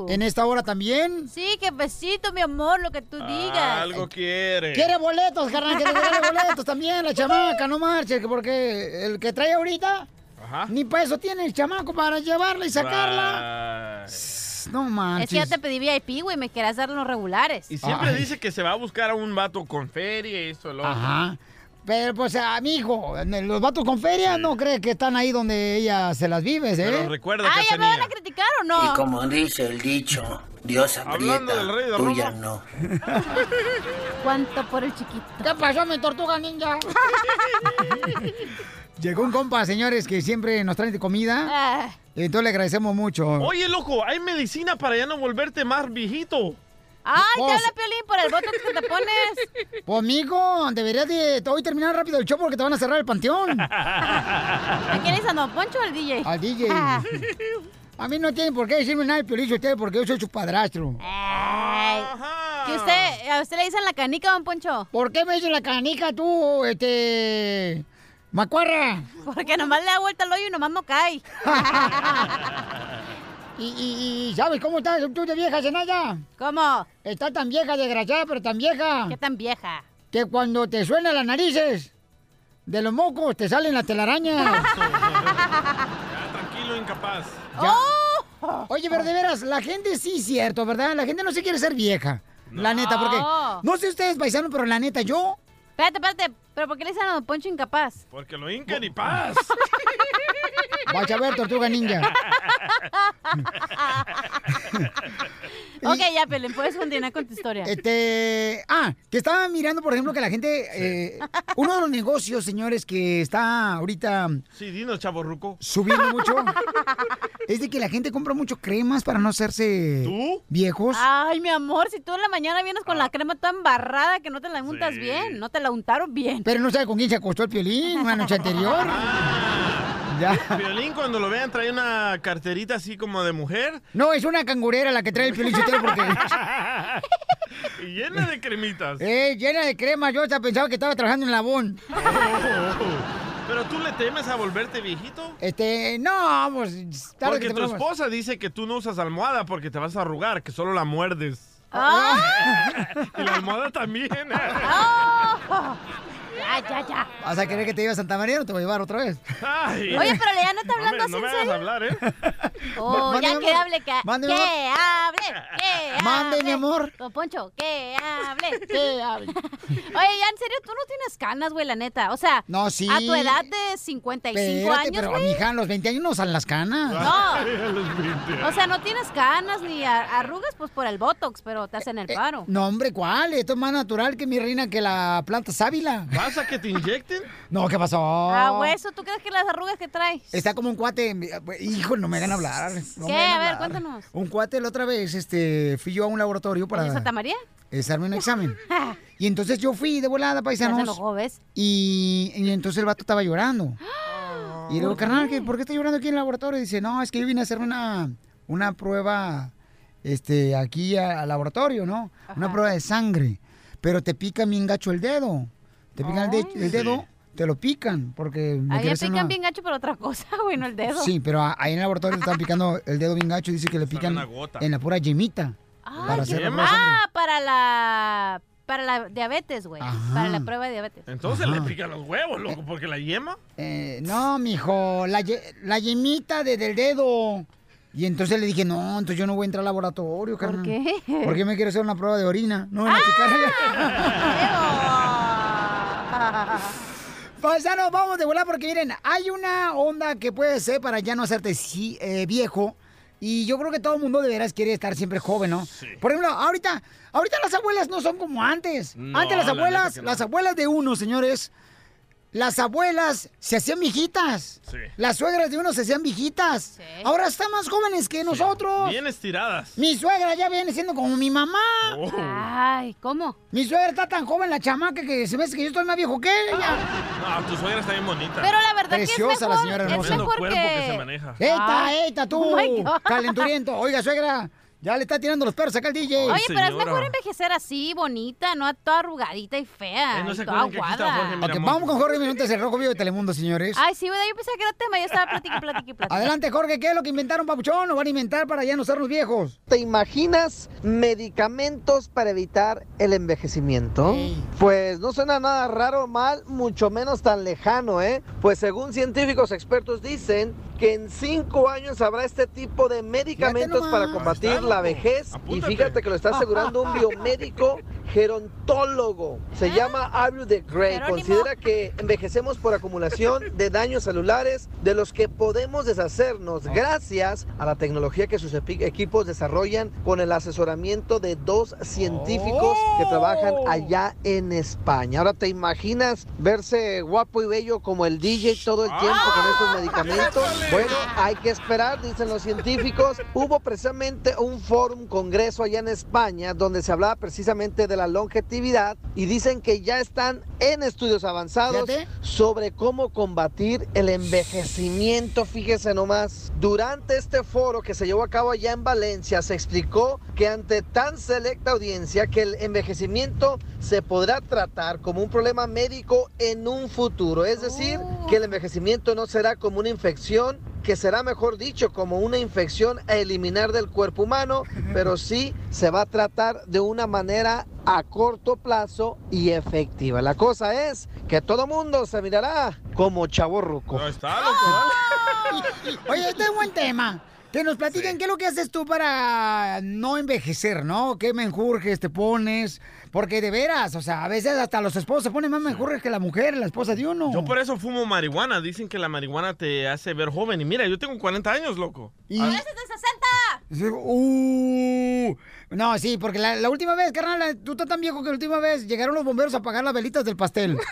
En esta hora también. Sí, que besito, mi amor, lo que tú digas. Algo quiere. Quiere boletos, carnal, quiere regale boletos también, la chamaca, no marche, que porque el que trae ahorita, Ajá. ni para eso tiene el chamaco para llevarla y sacarla. No Es que ya manches. te pedí VIP, güey, me querías dar los regulares. Y siempre Ay. dice que se va a buscar a un vato con feria y esto, lo otro. Pero pues, amigo, los vatos con feria no cree que están ahí donde ella se las vives, ¿eh? Pero recuerda, Ah, ¿ya me van a criticar o no? Y como dice el dicho, Dios aprieta, del rey de tú Roma. ya no. ¿Cuánto por el chiquito? ¿Qué pasó, mi tortuga ninja? Llegó un compa, señores, que siempre nos trae de comida. Ah, Y entonces le agradecemos mucho. Oye, loco, hay medicina para ya no volverte más viejito. ¡Ay, te Pues- habla Piolín por el voto que te pones! Pues, mijo, deberías de hoy terminar rápido el show porque te van a cerrar el panteón. ¿A quién es a Don Poncho o al DJ? Al DJ. A mí no tienen por qué decirme nada de Piolín usted porque yo soy su padrastro. Ay, ¿que usted, ¿A usted le dicen la canica, Don Poncho? ¿Por qué me dicen la canica tú, este... Macuarra? Porque nomás le da vuelta al hoyo y nomás no cae. ¿Y, y, y sabes cómo estás tú de vieja, Zenaya? ¿Cómo? Está tan vieja, desgraciada, pero tan vieja. ¿Qué tan vieja? Que cuando te suenan las narices de los mocos te salen las telarañas. Ya, tranquilo, incapaz. Ya. ¡Oh! Oye, pero de veras, la gente sí es cierto, ¿verdad? La gente no se quiere ser vieja. La neta, porque No. no sé ustedes, paisanos, pero la neta, yo Espérate, espérate. ¿Pero por qué le dicen a Don Poncho incapaz? Porque lo hincan y paz. Vaya a ver, tortuga ninja. ok, ya, Pelín, puedes continuar con tu historia. Este. Ah, que estaba mirando, por ejemplo, que la gente. eh, uno de los negocios, señores, que está ahorita Sí, dinos, chavo ruco. subiendo mucho. es de que la gente compra mucho cremas para no hacerse viejos. Ay, mi amor, si tú en la mañana vienes con la crema toda embarrada que no te la untas Sí. bien, no te la untaron bien. Pero no sabe con quién se acostó el piolín una noche anterior. Ya. Violín, cuando lo vean, trae una carterita así como de mujer. No, es una cangurera la que trae el piolín Sotelo porque. y llena de cremitas. Eh, llena de crema. Yo hasta pensaba que estaba trabajando en Labón. Pero tú le temes a volverte viejito. Este, no, pues. tarde Porque que tu esposa dice que tú no usas almohada porque te vas a arrugar, que solo la muerdes. y la almohada también. Ya, ya, ya. ¿Vas a querer que te lleve a Santa María o te voy a llevar otra vez? Ay. Oye, pero ya no está hablando así no me en hagas serio. hablar, ¿eh? Oh, Mande, ya que hable, que, Mande, que hable, que Mande, mi hable. amor. Don Poncho, que hable, que hable. Oye, ya en serio, tú no tienes canas, güey, la neta. O sea, No, sí. a tu edad de 55 Espérate, años, pero güey. mija, a los 20 años no salen las canas. No. O sea, no tienes canas ni a- arrugas, pues por el Botox, pero te hacen el paro. No, hombre, ¿cuál? Esto es más natural que mi reina que la planta sábila. ¿Vas a que te inyecten? No, ¿qué pasó? Ah, hueso, ¿tú crees que las arrugas que traes? Está como un cuate. Hijo, no me hagan hablar. no ¿Qué? hagan A ver, hablar. cuéntanos. Un cuate la otra vez, este, fui yo a un laboratorio para ¿En Santa María? hacerme un examen. Y entonces yo fui de volada, Ya se paisanos. enojó, ¿ves? Y, y entonces el vato estaba llorando. Y le digo, carnal, ¿qué- ¿por qué está llorando aquí en el laboratorio? Y dice, no, es que yo vine a hacerme una, una prueba este, aquí al laboratorio, ¿no? Una prueba de sangre. Pero te pica bien gacho el dedo. Te pican el, de- el dedo, te lo pican, porque me Ahí me pican una- bien gacho, pero otra cosa, güey, no el dedo. Sí, pero ahí en el laboratorio le están picando el dedo bien gacho. Dice que le pican una gota. en la pura yemita. Para qué- hacer la sangre. ah, para la para la diabetes, güey. Para la prueba de diabetes. Entonces Ajá. le pican los huevos, loco, porque la yema. Eh, no, mijo, la, ye- la yemita de- del dedo. Y entonces le dije, no, entonces yo no voy a entrar al laboratorio, carnal. qué? Ah, Porque me quiero hacer una prueba de orina. No, van a picar. Paisanos, vamos de volar porque miren, hay una onda que puede ser para ya no hacerte eh, viejo. Y yo creo que todo el mundo de veras quiere estar siempre joven, ¿no? Por ejemplo, ahorita, ahorita las abuelas no son como antes. No, antes las la abuelas, no. las abuelas de uno, señores, las abuelas se hacían viejitas. Sí. Las suegras de uno se hacían viejitas. Ahora están más jóvenes que nosotros. Bien estiradas. Mi suegra ya viene siendo como mi mamá. Oh. Ay, ¿cómo? Mi suegra está tan joven, la chamaca, que se me hace que yo estoy más viejo que ella. No, tu suegra está bien bonita. Pero la verdad Preciosa que es mejor, la señora es hermosa. Mejor cuerpo que... que... se maneja. ¡Eita, eita, tú! Oh. Calenturiento. Oiga, suegra, ya le está tirando los perros acá al DJ. Oye, pero es mejor envejecer así, bonita, no toda arrugadita y fea. Eh, no se toda aguada. Jorge Ok, Miramontes. vamos con Jorge Miramontes, el rojo vivo de Telemundo, señores. Ay, sí, ¿verdad? Yo pensaba que era tema, yo estaba platicando, platicando, platicando. Adelante, Jorge, ¿qué es lo que inventaron, papuchón? ¿O van a inventar para ya no ser los viejos? ¿Te imaginas medicamentos para evitar el envejecimiento? Pues no suena nada raro o mal, mucho menos tan lejano, ¿eh? Pues según científicos expertos dicen que en cinco años habrá este tipo de medicamentos para combatir la vejez. Y fíjate que lo está asegurando un biomédico gerontólogo. Se llama Abu de Grey. Jerónimo. Considera que envejecemos por acumulación de daños celulares de los que podemos deshacernos gracias a la tecnología que sus equipos desarrollan con el asesoramiento de dos científicos que trabajan allá en España. Ahora te imaginas verse guapo y bello como el DJ todo el tiempo con estos medicamentos. Bueno, hay que esperar, dicen los científicos. Hubo precisamente un foro, un congreso allá en España donde se hablaba precisamente de la longevidad y dicen que ya están en estudios avanzados Fíjate. sobre cómo combatir el envejecimiento. Fíjese nomás, durante este foro que se llevó a cabo allá en Valencia se explicó que ante tan selecta audiencia que el envejecimiento se podrá tratar como un problema médico en un futuro. Es decir, que el envejecimiento no será como una infección, que será mejor dicho como una infección a eliminar del cuerpo humano, pero sí se va a tratar de una manera a corto plazo y efectiva. La cosa es que todo mundo se mirará como chavo ruco. No está, loco, dale. Oye, este es buen tema. Que nos platiquen qué es lo que haces tú para no envejecer, ¿no? ¿Qué menjurjes te pones? Porque de veras, o sea, a veces hasta los esposos se ponen más menjurjes que la mujer, la esposa de uno. Yo por eso fumo marihuana. Dicen que la marihuana te hace ver joven. Y mira, yo tengo 40 años, loco. Y- Ah, ¡Ese es de 60! Sí, Uh, no, sí, porque la, la última vez, carnal, tú estás tan viejo que la última vez llegaron los bomberos a apagar las velitas del pastel.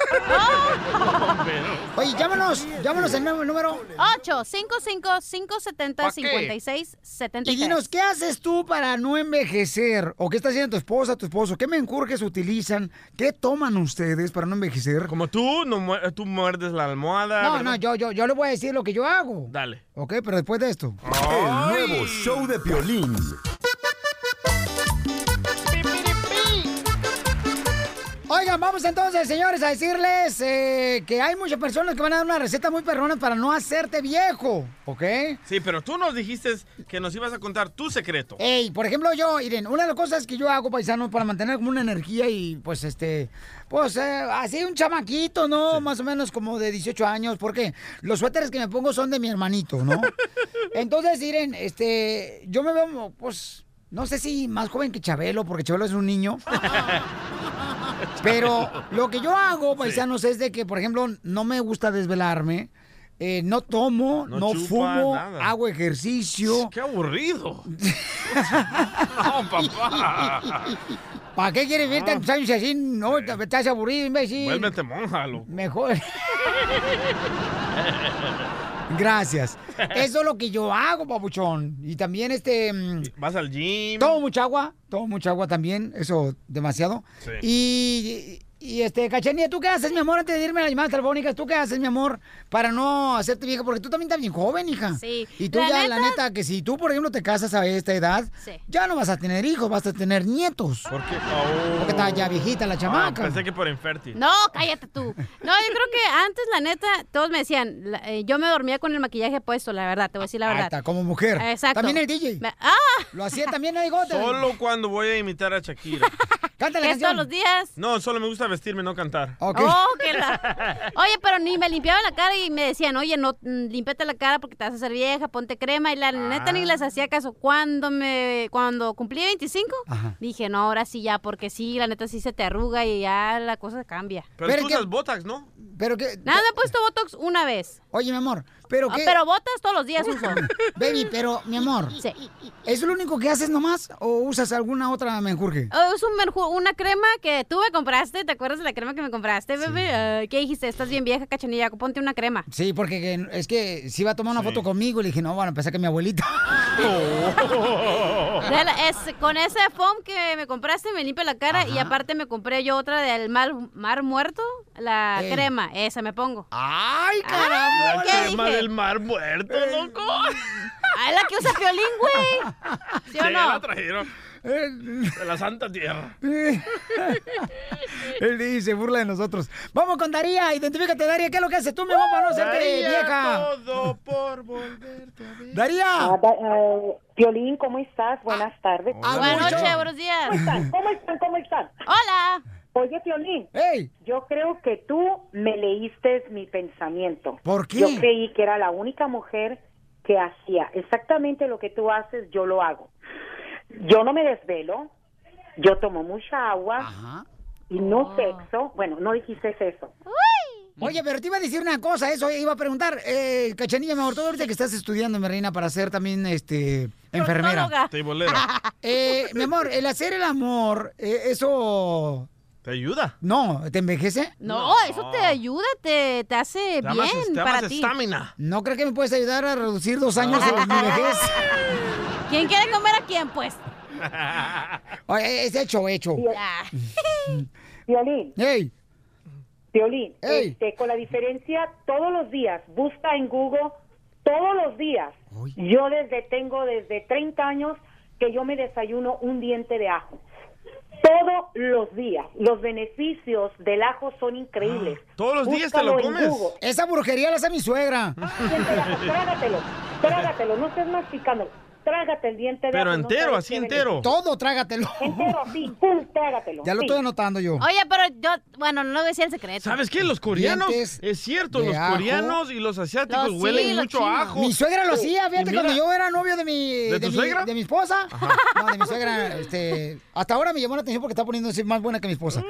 Oye, llámanos, llámanos el nuevo número. 855-570-5673. Y dinos, ¿qué haces tú para no envejecer? ¿O qué está haciendo tu esposa, tu esposo? ¿Qué menjurjes utilizan? ¿Qué toman ustedes para no envejecer? Como tú, no, mu- tú muerdes la almohada. No, ¿verdad? no, yo, yo, yo le voy a decir lo que yo hago. Dale. Ok, pero después de esto. El nuevo show de Piolín. Oigan, vamos entonces, señores, a decirles eh, que hay muchas personas que van a dar una receta muy perrona para no hacerte viejo, ¿ok? Sí, pero tú nos dijiste que nos ibas a contar tu secreto. Ey, por ejemplo, yo, miren, una de las cosas que yo hago, paisanos, para mantener como una energía y, pues, este, pues, eh, así un chamaquito, ¿no? Más o menos como de 18 años, porque los suéteres que me pongo son de mi hermanito, ¿no? Entonces, miren, este, yo me veo, pues, no sé si más joven que Chabelo, porque Chabelo es un niño. Pero lo que yo hago, paisanos, es de que, por ejemplo, no me gusta desvelarme. eh, no tomo, No fumo, nada. hago ejercicio. ¡Qué aburrido! no, papá. ¿Para qué quieres vivir tantos años así? No, te- estás aburrido, imbécil. Vuélvete monja, loco. Mejor. Gracias. Eso es lo que yo hago, papuchón. Y también este. mm, Vas al gym. Tomo mucha agua, tomo mucha agua también, eso demasiado. Sí. Y, y este, Cachanilla, ¿tú qué haces, mi amor, antes de irme a las llamadas telefónicas? ¿Tú qué haces, mi amor, para no hacerte vieja? Porque tú también estás bien joven, hija. Sí. Y tú La ya, la neta- que si tú, por ejemplo, te casas a esta edad, Sí. ya no vas a tener hijos, vas a tener nietos. ¿Por qué? Oh. Porque está ya viejita la chamaca. Ah, pensé que por infértil. No, cállate tú. No, yo creo que antes, la neta, todos me decían, la- eh, yo me dormía con el maquillaje puesto, la verdad, te voy a decir la verdad. está, como mujer. Exacto. También el DJ. Me- ¡Ah! Lo hacía también el gote. Solo cuando voy a imitar a Shakira. Canta la ¿Es canción. todos los días? No, solo me gusta vestirme, no cantar. Ok. Oh, que la- Oye, pero ni me limpiaba la cara y me decían, oye, no, mm, límpiate la cara porque te vas a hacer vieja, ponte crema. Y la neta ni les hacía caso. Cuando me, cuando cumplí 25, Ajá. dije, no, ahora sí ya, porque sí, la neta sí se te arruga y ya la cosa cambia. Pero, Pero tú que- usas Botox, ¿no? Pero que... Nada, me he puesto Botox una vez. Oye, mi amor, pero Ah, qué... pero botas todos los días uso. Baby, pero, mi amor, Sí. ¿es lo único que haces nomás o usas alguna otra menjurje? Oh, es un una crema que tú me compraste. ¿Te acuerdas de la crema que me compraste, bebé? ¿Qué dijiste? Estás bien vieja, cachanilla. Ponte una crema. Sí, porque que- es que si iba a tomar una foto conmigo, le dije, no, bueno, pensé que mi abuelita. Es- con ese foam que me compraste me limpia la cara y aparte me compré yo otra del mar, mar muerto, la Ey. crema, esa me pongo. ¡Ay, Ah, caramba! ¿qué La crema dije? Del mar muerto, loco. Ah, es la que usa violín, güey. ¿Sí o Sí, no? la trajeron. De la Santa Tierra. Él dice, se burla de nosotros. Vamos con Daría, identifícate, Daría, ¿qué es lo que haces tú, mi para no hacerte Daría vieja? todo por volverte a ver. Daría. Ah, da- eh, Piolín, ¿cómo estás? Buenas tardes. Ah, Buenas noches, buenos días. ¿Cómo están? ¿Cómo están? ¿Cómo están? Hola. Oye, Piolín, ¡Ey! yo creo que tú me leíste mi pensamiento. ¿Por qué? Yo creí que era la única mujer que hacía exactamente lo que tú haces, yo lo hago. Yo no me desvelo, yo tomo mucha agua Ajá. y no sexo. Bueno, no dijiste eso. Oye, pero te iba a decir una cosa, eso iba a preguntar. Eh, Cachanilla, mi amor, tú ahorita que estás estudiando, mi reina, para ser también este, enfermera. Eh, mi amor, el hacer el amor, eh, eso... ¿Te ayuda? No, ¿te envejece? No, eso te ayuda, te, te hace Te amas, bien te para amas ti. estamina. ¿No creo que me puedes ayudar a reducir dos años de mi vejez? ¿Quién quiere comer a quién, pues? Oye, es hecho, hecho. Piolín, ¡Ey! Piolín, Ey. este, con la diferencia, todos los días, busca en Google, todos los días. Yo desde tengo desde 30 años que yo me desayuno un diente de ajo. Todos los días. Los beneficios del ajo son increíbles. ¿Todos los días te lo comes? Esa brujería la hace mi suegra. Ajo, Trágatelo, trágatelo, no estés masticando. Trágate el diente de Pero ajo, no entero, así entero. Todo, trágatelo. Entero, sí, pum, trágatelo. Ya lo sí. estoy anotando yo. Oye, pero yo, bueno, no decía el secreto. ¿Sabes qué? Los coreanos, Dientes es cierto, los ajo. coreanos y los asiáticos Los- huelen sí, mucho ajo. Mi suegra lo hacía, Y fíjate, mira, cuando yo era novio de mi... ¿De tu mi- suegra? de mi esposa. No, de mi suegra, este... Hasta ahora me llamó la atención porque está poniéndose más buena que mi esposa.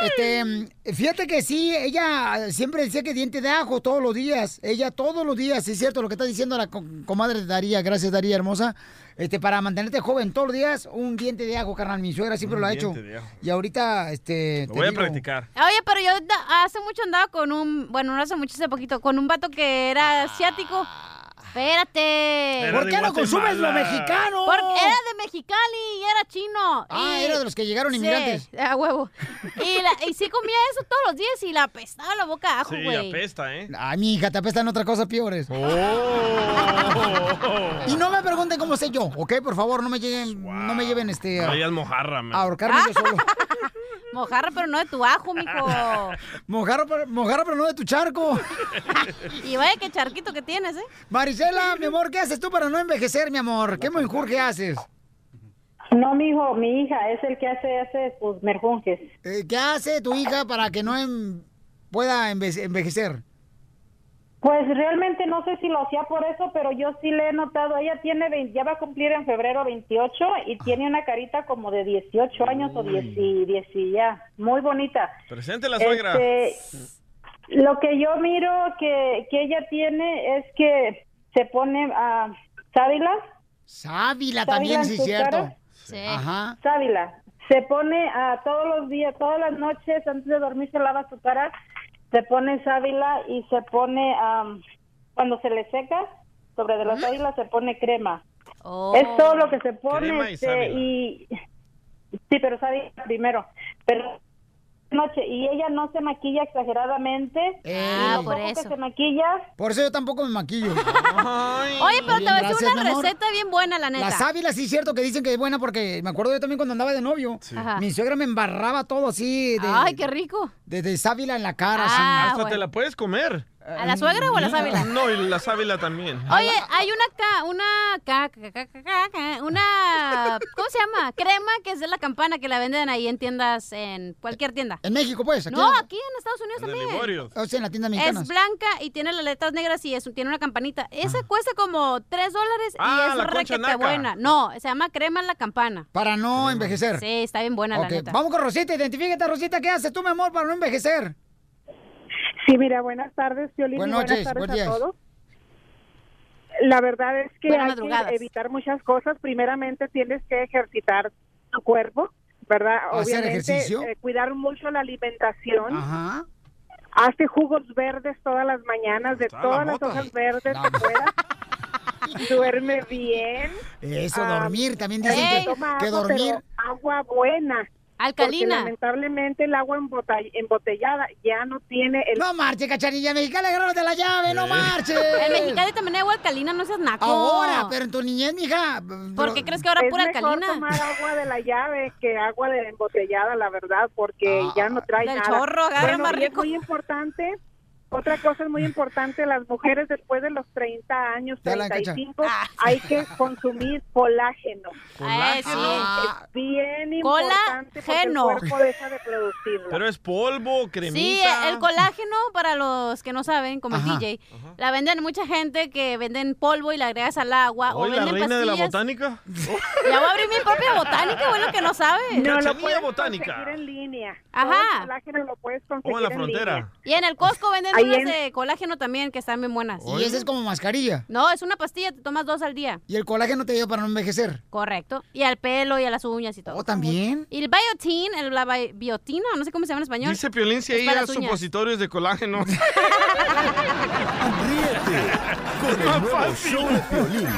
Este, fíjate que sí, ella siempre decía que diente de ajo todos los días. Ella todos los días, sí es cierto lo que está diciendo la co- comadre de Daría. Gracias, Daría, hermosa. Este, para mantenerte joven todos los días, un diente de ajo, carnal. Mi suegra siempre Un lo ha hecho. diente de ajo. Y ahorita, este... Lo te voy a practicar. Oye, pero yo hace mucho andaba con un, bueno, no hace mucho, hace poquito, con un vato que era asiático. Espérate. Era ¿Por qué no consumes lo mexicano? Porque era de Mexicali y era chino. Ah, y- era de los que llegaron Sí, inmigrantes. a huevo. Y, la- y sí comía eso todos los días y la apestaba la boca a ajo, Sí, güey. apesta, ¿eh? Ay, mi hija, te apestan otra cosa peores. Oh. Y no me pregunten cómo sé yo, ¿ok? Por favor, no me lleguen, no me lleven este a, No mojarra, man. a ahorcarme yo solo. Mojarra, pero no de tu ajo, mijo. Mojarra, pero- mojarra, pero no de tu charco. Y vaya que charquito que tienes, ¿eh? Marisela, mi amor, ¿qué haces tú para no envejecer, mi amor? ¿Qué menjurje haces? No, mi hijo, mi hija es el que hace, hace sus merjunjes. Eh, ¿Qué hace tu hija para que no pueda enve- envejecer? Pues realmente no sé si lo hacía por eso, pero yo sí le he notado. Ella tiene, 20 ya va a cumplir en febrero 28 y tiene una carita como de 18 años o 10 y 10 y ya. Muy bonita. Presente la suegra. Este, lo que yo miro que, que ella tiene es que se pone a sábila. Sábila también, sí, cierto. cara. Sí. Ajá. Sábila. Se pone a todos los días, todas las noches antes de dormir se lava su cara, se pone sábila y se pone, am, cuando se le seca, sobre de la sábila se pone crema. Oh. Es todo lo que se pone Crema y este, y sí, pero sábila primero. Pero noche y ella no se maquilla exageradamente. Ah, y lo por poco que eso. se maquilla. Por eso yo tampoco me maquillo. Oye, pero te voy a decir una receta bien buena, la neta. La sábila sí es cierto que dicen que es buena porque me acuerdo yo también cuando andaba de novio. Mi suegra me embarraba todo así de, Ay, qué rico. de, de sábila en la cara. Ah, Hasta te la puedes comer. ¿A la suegra o a la sábila? No, y la sábila también. Oye, hay una ca, una ca, ca, una ¿cómo se llama? Crema que es de la campana que la venden ahí en tiendas en cualquier tienda. En México, pues. Aquí No, aquí en Estados Unidos En también. Liborio. O sea, en la tienda mexicana. Es blanca y tiene las letras negras y es, tiene una campanita. Esa cuesta como 3 dólares Ah, y es la concha requete buena. No, se llama crema en la campana. Para no envejecer. Sí, está bien buena la neta. Vamos con Rosita, identifícate, Rosita, ¿qué haces tú, mi amor, para no envejecer? Sí, mira, buenas tardes, Piolín, y Buenas buenas tardes días. a todos. La verdad es que Buenas hay madrugadas. que evitar muchas cosas. Primeramente, tienes que ejercitar tu cuerpo, ¿verdad? ¿Hacer Obviamente, ejercicio? eh, cuidar mucho la alimentación. Ajá. Hazte jugos verdes todas las mañanas, de Está la todas las hojas verdes que puedas. Duerme bien. Eso, Ah, dormir. También dicen que que, que agua, dormir... pero agua buena. Porque Alcalina. lamentablemente el agua embotellada ya no tiene el No marche, cachanilla mexicana, agárrate la llave, no marche. En Mexicali también hay agua alcalina, no seas naco. Ahora, pero en tu niñez, mija. ¿Por qué crees que ahora es pura mejor alcalina? tomar agua de la llave que agua de embotellada, la verdad, porque Ah, ya no trae del nada. chorro, agarra bueno, más y es rico. muy importante. Otra cosa es muy importante, las mujeres después de los 30 años, Ya la encacha. 35, hay que consumir colágeno. Sí. Ah, Es bien importante porque el Colágeno. cuerpo deja de producirlo. Pero es polvo, cremita. Sí, el colágeno, para los que no saben, como Ajá. el DJ, la venden mucha gente que venden polvo y la agregas al agua. o Hoy la venden reina de la pastillas. botánica. Ya voy a abrir mi propia botánica, bueno, que no sabe. no lo puedes botánica. conseguir en línea. Ajá. Todo el colágeno lo puedes conseguir O en la en frontera. línea. Y en el Costco venden unas en- de colágeno también, que están bien buenas. Y esa es como mascarilla. No, es una pastilla, te tomas dos al día. Y el colágeno te ayuda para no envejecer. Correcto. Y al pelo y a las uñas y todo. ¿Oh, también? Y el biotin, el, la bi- biotina, no sé cómo se llama en español. Dice Es ahí uñas. supositorios de colágeno. Ríete con el nuevo show de Piolín.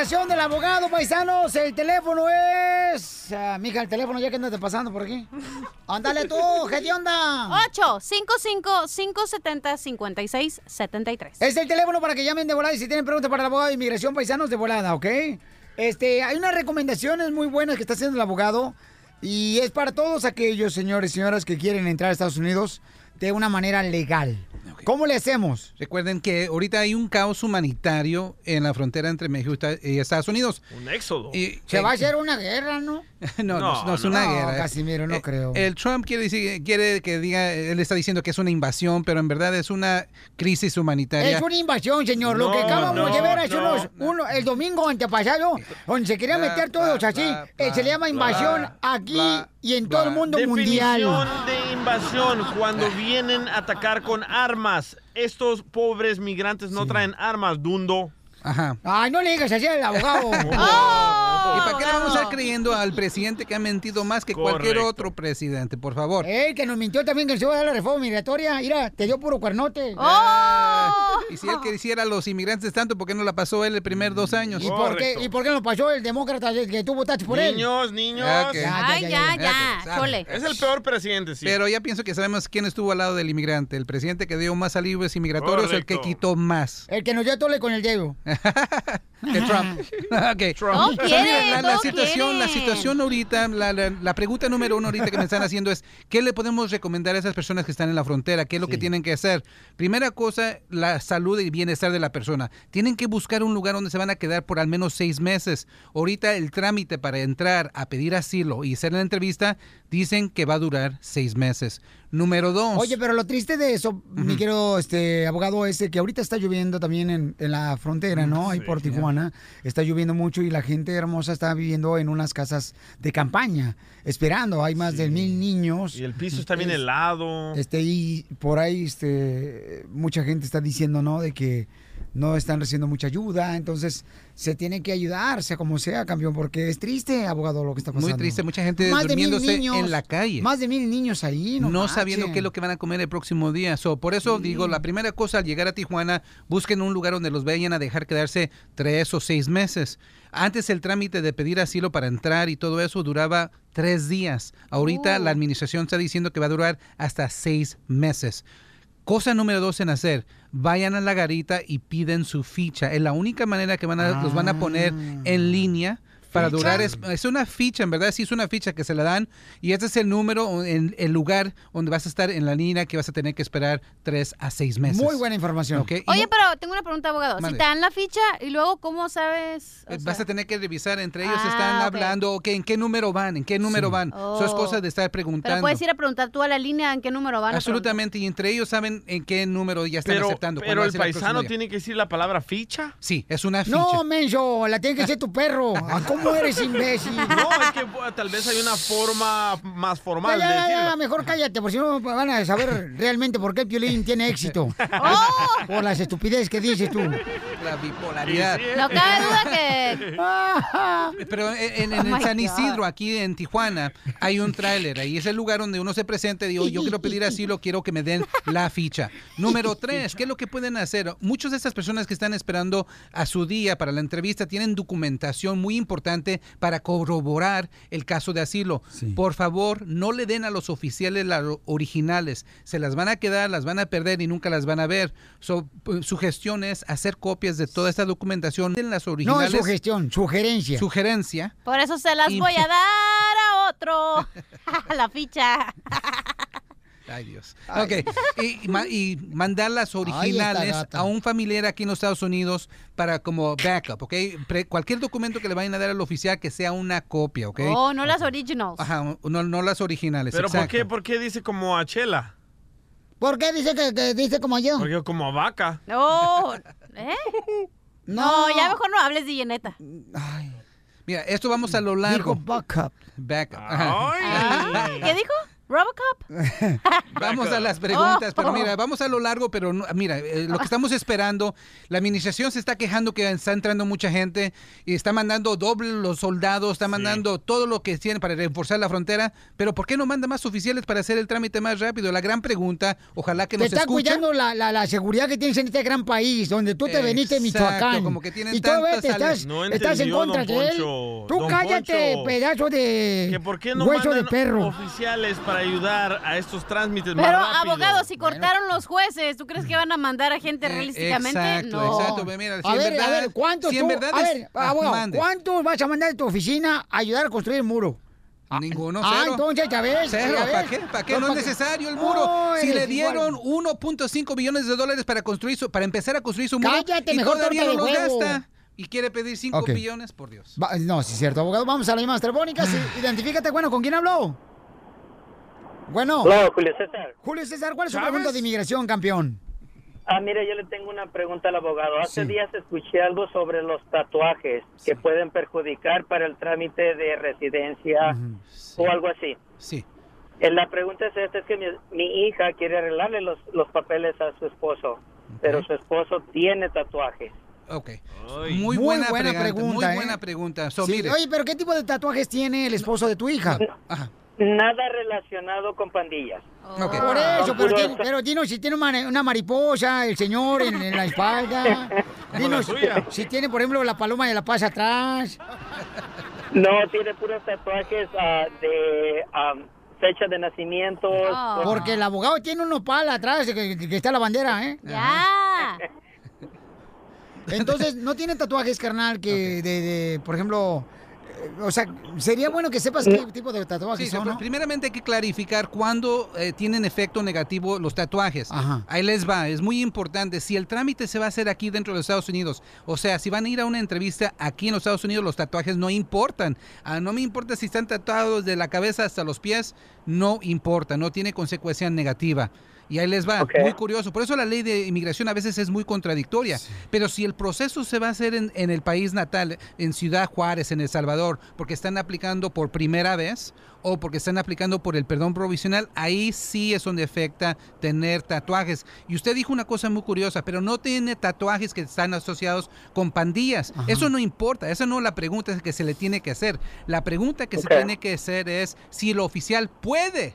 Inmigración del abogado, paisanos. El teléfono es... ah, mija, el teléfono ya que andas pasando por aquí. Ándale tú, ¿qué onda? 855-570-5673. Es el teléfono para que llamen de volada y si tienen preguntas para el abogado de inmigración, paisanos de volada, ¿ok? Este, hay unas recomendaciones muy buenas que está haciendo el abogado y es para todos aquellos señores y señoras que quieren entrar a Estados Unidos, de una manera legal. ¿Cómo le hacemos? Recuerden que ahorita hay un caos humanitario en la frontera entre México y Estados Unidos. Un éxodo. Y- Se eh, va a hacer una guerra, ¿no? no, no, no es una No, guerra. Casimiro, no Eh, creo. El Trump quiere decir, quiere que diga, él está diciendo que es una invasión, pero en verdad es una crisis humanitaria. Es una invasión, señor. Lo que acabamos no, de ver hace no, unos, uno- el domingo antepasado, donde se querían meter todos así, eh, se le llama invasión aquí y en todo el mundo mundial. Definición de invasión cuando vienen a atacar con armas. Estos pobres migrantes no traen armas, Dundo. Ajá. Ay, no le digas así al abogado. ¿Y para qué le vamos a estar creyendo al presidente que ha mentido más que cualquier Correcto. otro presidente? Por favor. Ey, que nos mintió también que se iba a dar la reforma migratoria. Mira, te dio puro cuernote. Y si él quisiera a los inmigrantes tanto, ¿por qué no la pasó él el primer dos años? ¿Y por, qué, ¿Y por qué no pasó el demócrata de- que tú votaste por él? Niños, niños. Ay, ya, ya, ya. chole. Es el peor presidente, sí. Pero ya pienso que sabemos quién estuvo al lado del inmigrante. El presidente que dio más alivios inmigratorios o el que Correcto. quitó más. El que nos dio tole con el dedo. Que Trump. Ok. Todo So, quiere, mira, la, situación, la situación ahorita, la, la- la pregunta número uno ahorita que me están haciendo es, ¿qué le podemos recomendar a esas personas que están en la frontera? ¿Qué es lo que tienen que hacer? Primera cosa, la salud y bienestar de la persona. Tienen que buscar un lugar donde se van a quedar por al menos seis meses. Ahorita el trámite para entrar a pedir asilo y hacer la entrevista dicen que va a durar seis meses. Número dos. Oye, pero lo triste de eso, mi querido este, abogado, es que ahorita está lloviendo también en, en la frontera, ¿no? Ahí por Tijuana. Está lloviendo mucho y la gente hermosa está viviendo en unas casas de campaña, esperando. Hay más de mil niños. Y el piso está bien Es- helado. Este, y por ahí este, mucha gente está diciendo, ¿no? De que no están recibiendo mucha ayuda, entonces se tiene que ayudar, sea como sea, campeón, porque es triste, abogado, lo que está pasando. Muy triste, mucha gente Más de mil durmiéndose niños, en la calle. Más de mil niños ahí, no, no sabiendo qué es lo que van a comer el próximo día. So, por eso digo, la primera cosa al llegar a Tijuana, busquen un lugar donde los vayan a dejar quedarse tres o seis meses. Antes el trámite de pedir asilo para entrar y todo eso duraba tres días. Ahorita Oh. la administración está diciendo que va a durar hasta seis meses. Cosa número dos en hacer, vayan a la garita y piden su ficha. Es la única manera que van a, los van a poner en línea para ¿Ficha? durar. Es, es una ficha, en verdad sí es una ficha que se la dan y este es el número, en el lugar donde vas a estar en la línea que vas a tener que esperar tres a seis meses. Muy buena información. Ok, y Oye, no- pero tengo una pregunta, abogado. Si te dan la ficha y luego, ¿cómo sabes? O sea, Vas a tener que revisar, entre ellos Ah, están hablando, ok, ¿en qué número van? ¿En qué número van? Eso es Oh. cosa de estar preguntando. Pero puedes ir a preguntar tú a la línea en qué número van. Absolutamente, y entre ellos saben en qué número ya están Pero, aceptando. pero el paisano tiene que decir la palabra ficha. Sí, es una ficha. No, menso, la tiene que ser tu perro. ¿A ¿Cómo eres imbécil? No, es que pues, tal vez hay una forma más formal ya, de ya, decirlo. ya, mejor cállate, por si no van a saber realmente por qué el violín tiene éxito. ¡Oh! Por las estupideces que dices tú. La bipolaridad. No cabe duda que. Pero en, en- en Oh el San God. Isidro, aquí en Tijuana, hay un tráiler. Ahí es el lugar donde uno se presenta y digo, yo quiero pedir asilo, quiero que me den la ficha. Número tres, ¿qué es lo que pueden hacer? Muchas de estas personas que están esperando a su día para la entrevista tienen documentación muy importante para corroborar el caso de asilo. Por favor, no le den a los oficiales las originales. Se las van a quedar, las van a perder y nunca las van a ver. So, su gestión es hacer copias de toda esta documentación. En las No originales. es sugestión, sugerencia. Sugerencia. Por eso se las Y- voy a dar a otro. la ficha. Ay, Dios. Ok, y, ma- y mandar las originales a un familiar aquí en los Estados Unidos para como backup, ¿ok? Pre- cualquier documento que le vayan a dar al oficial que sea una copia, ¿ok? Oh, no las originals. Ajá, no, no las originales, Pero ¿por qué, ¿por qué dice como a Chela? ¿Por qué dice que, que dice como yo? Porque como a vaca. No. ¿Eh? No. No, ya mejor no hables de lleneta. Mira, esto vamos a lo largo. Dijo backup. ¿Qué dijo? ¿Robocop? Vamos a las preguntas, Oh. pero mira, vamos a lo largo, pero no- mira, eh, lo que estamos esperando, la administración se está quejando que está entrando mucha gente y está mandando doble los soldados, está mandando todo lo que tiene para reforzar la frontera, pero ¿por qué no manda más oficiales para hacer el trámite más rápido? La gran pregunta, ojalá que Te nos está escuchen. cuidando la, la, la seguridad que tienes en este gran país, donde tú te veniste Michoacán. como que tienen y todavía tantas te estás, No estás en contra don de él. Tú Don cállate, Poncho. pedazo de ¿Que ¿Por qué no hueso de perro. oficiales para ayudar a estos trámites más Pero, rápido? abogado, si cortaron los jueces, ¿tú crees que van a mandar a gente realísticamente? Eh, exacto, no. exacto, mira, si A en ver, verdad- a ver, ¿cuántos si tú- verdad a es- ver, Ah, abogado. ¿cuántos vas a mandar de tu oficina a ayudar a construir el muro? Ninguno, Ah, cero. entonces, ya ves, Cero. ¿para qué? ¿Para qué? No, No, ¿para es necesario el muro. Oh, si le dieron 1.5 billones de dólares para construir su, para empezar a construir su muro Cállate, y mejor todavía no de lo huevo. gasta y quiere pedir 5 Ok. billones, por Dios. Va- no, sí es cierto, abogado. Vamos a las llamadas telefónicas. Sí, Identifícate, bueno, ¿con quién habló? Bueno. Hola, Julio César. Julio César, ¿cuál es su pregunta de inmigración, campeón? Ah, mira, yo le tengo una pregunta al abogado. Hace días escuché algo sobre los tatuajes que pueden perjudicar para el trámite de residencia o algo así. Sí. Eh, La pregunta es esta, es que mi, mi hija quiere arreglarle los, los papeles a su esposo, pero su esposo tiene tatuajes. Ok. Muy Muy, buena buena, pregunta, pregunta, Muy ¿eh? buena pregunta. So, Sí, mire, Oye, pero ¿qué tipo de tatuajes tiene el esposo de tu hija? Nada relacionado con pandillas. Por eso, Son pero, pero dinos si tiene una, mariposa, el señor en, en la espalda. Dinos si tiene, por ejemplo, la paloma de la paz atrás. No, tiene puros tatuajes ah, de ah, fecha de nacimiento. Porque el abogado tiene un nopal atrás que, que está la bandera, ¿eh? Ya. Entonces, no tiene tatuajes, carnal, que de, de, por ejemplo, o sea, sería bueno que sepas qué tipo de tatuajes Sí, son, primeramente hay que clarificar cuándo eh, tienen efecto negativo los tatuajes. Ajá. Ahí les va, es muy importante. Si el trámite se va a hacer aquí dentro de los Estados Unidos, o sea, si van a ir a una entrevista aquí en los Estados Unidos, los tatuajes no importan. Ah, no me importa si están tatuados de la cabeza hasta los pies, no importa, no tiene consecuencia negativa. Y ahí les va, muy curioso. Por eso la ley de inmigración a veces es muy contradictoria. Pero si el proceso se va a hacer en, en el país natal, en Ciudad Juárez, en El Salvador, porque están aplicando por primera vez o porque están aplicando por el perdón provisional, ahí sí es donde afecta tener tatuajes. Y usted dijo una cosa muy curiosa, pero no tiene tatuajes que están asociados con pandillas. Eso no importa, esa no es la pregunta que se le tiene que hacer. La pregunta que se tiene que hacer es si el oficial puede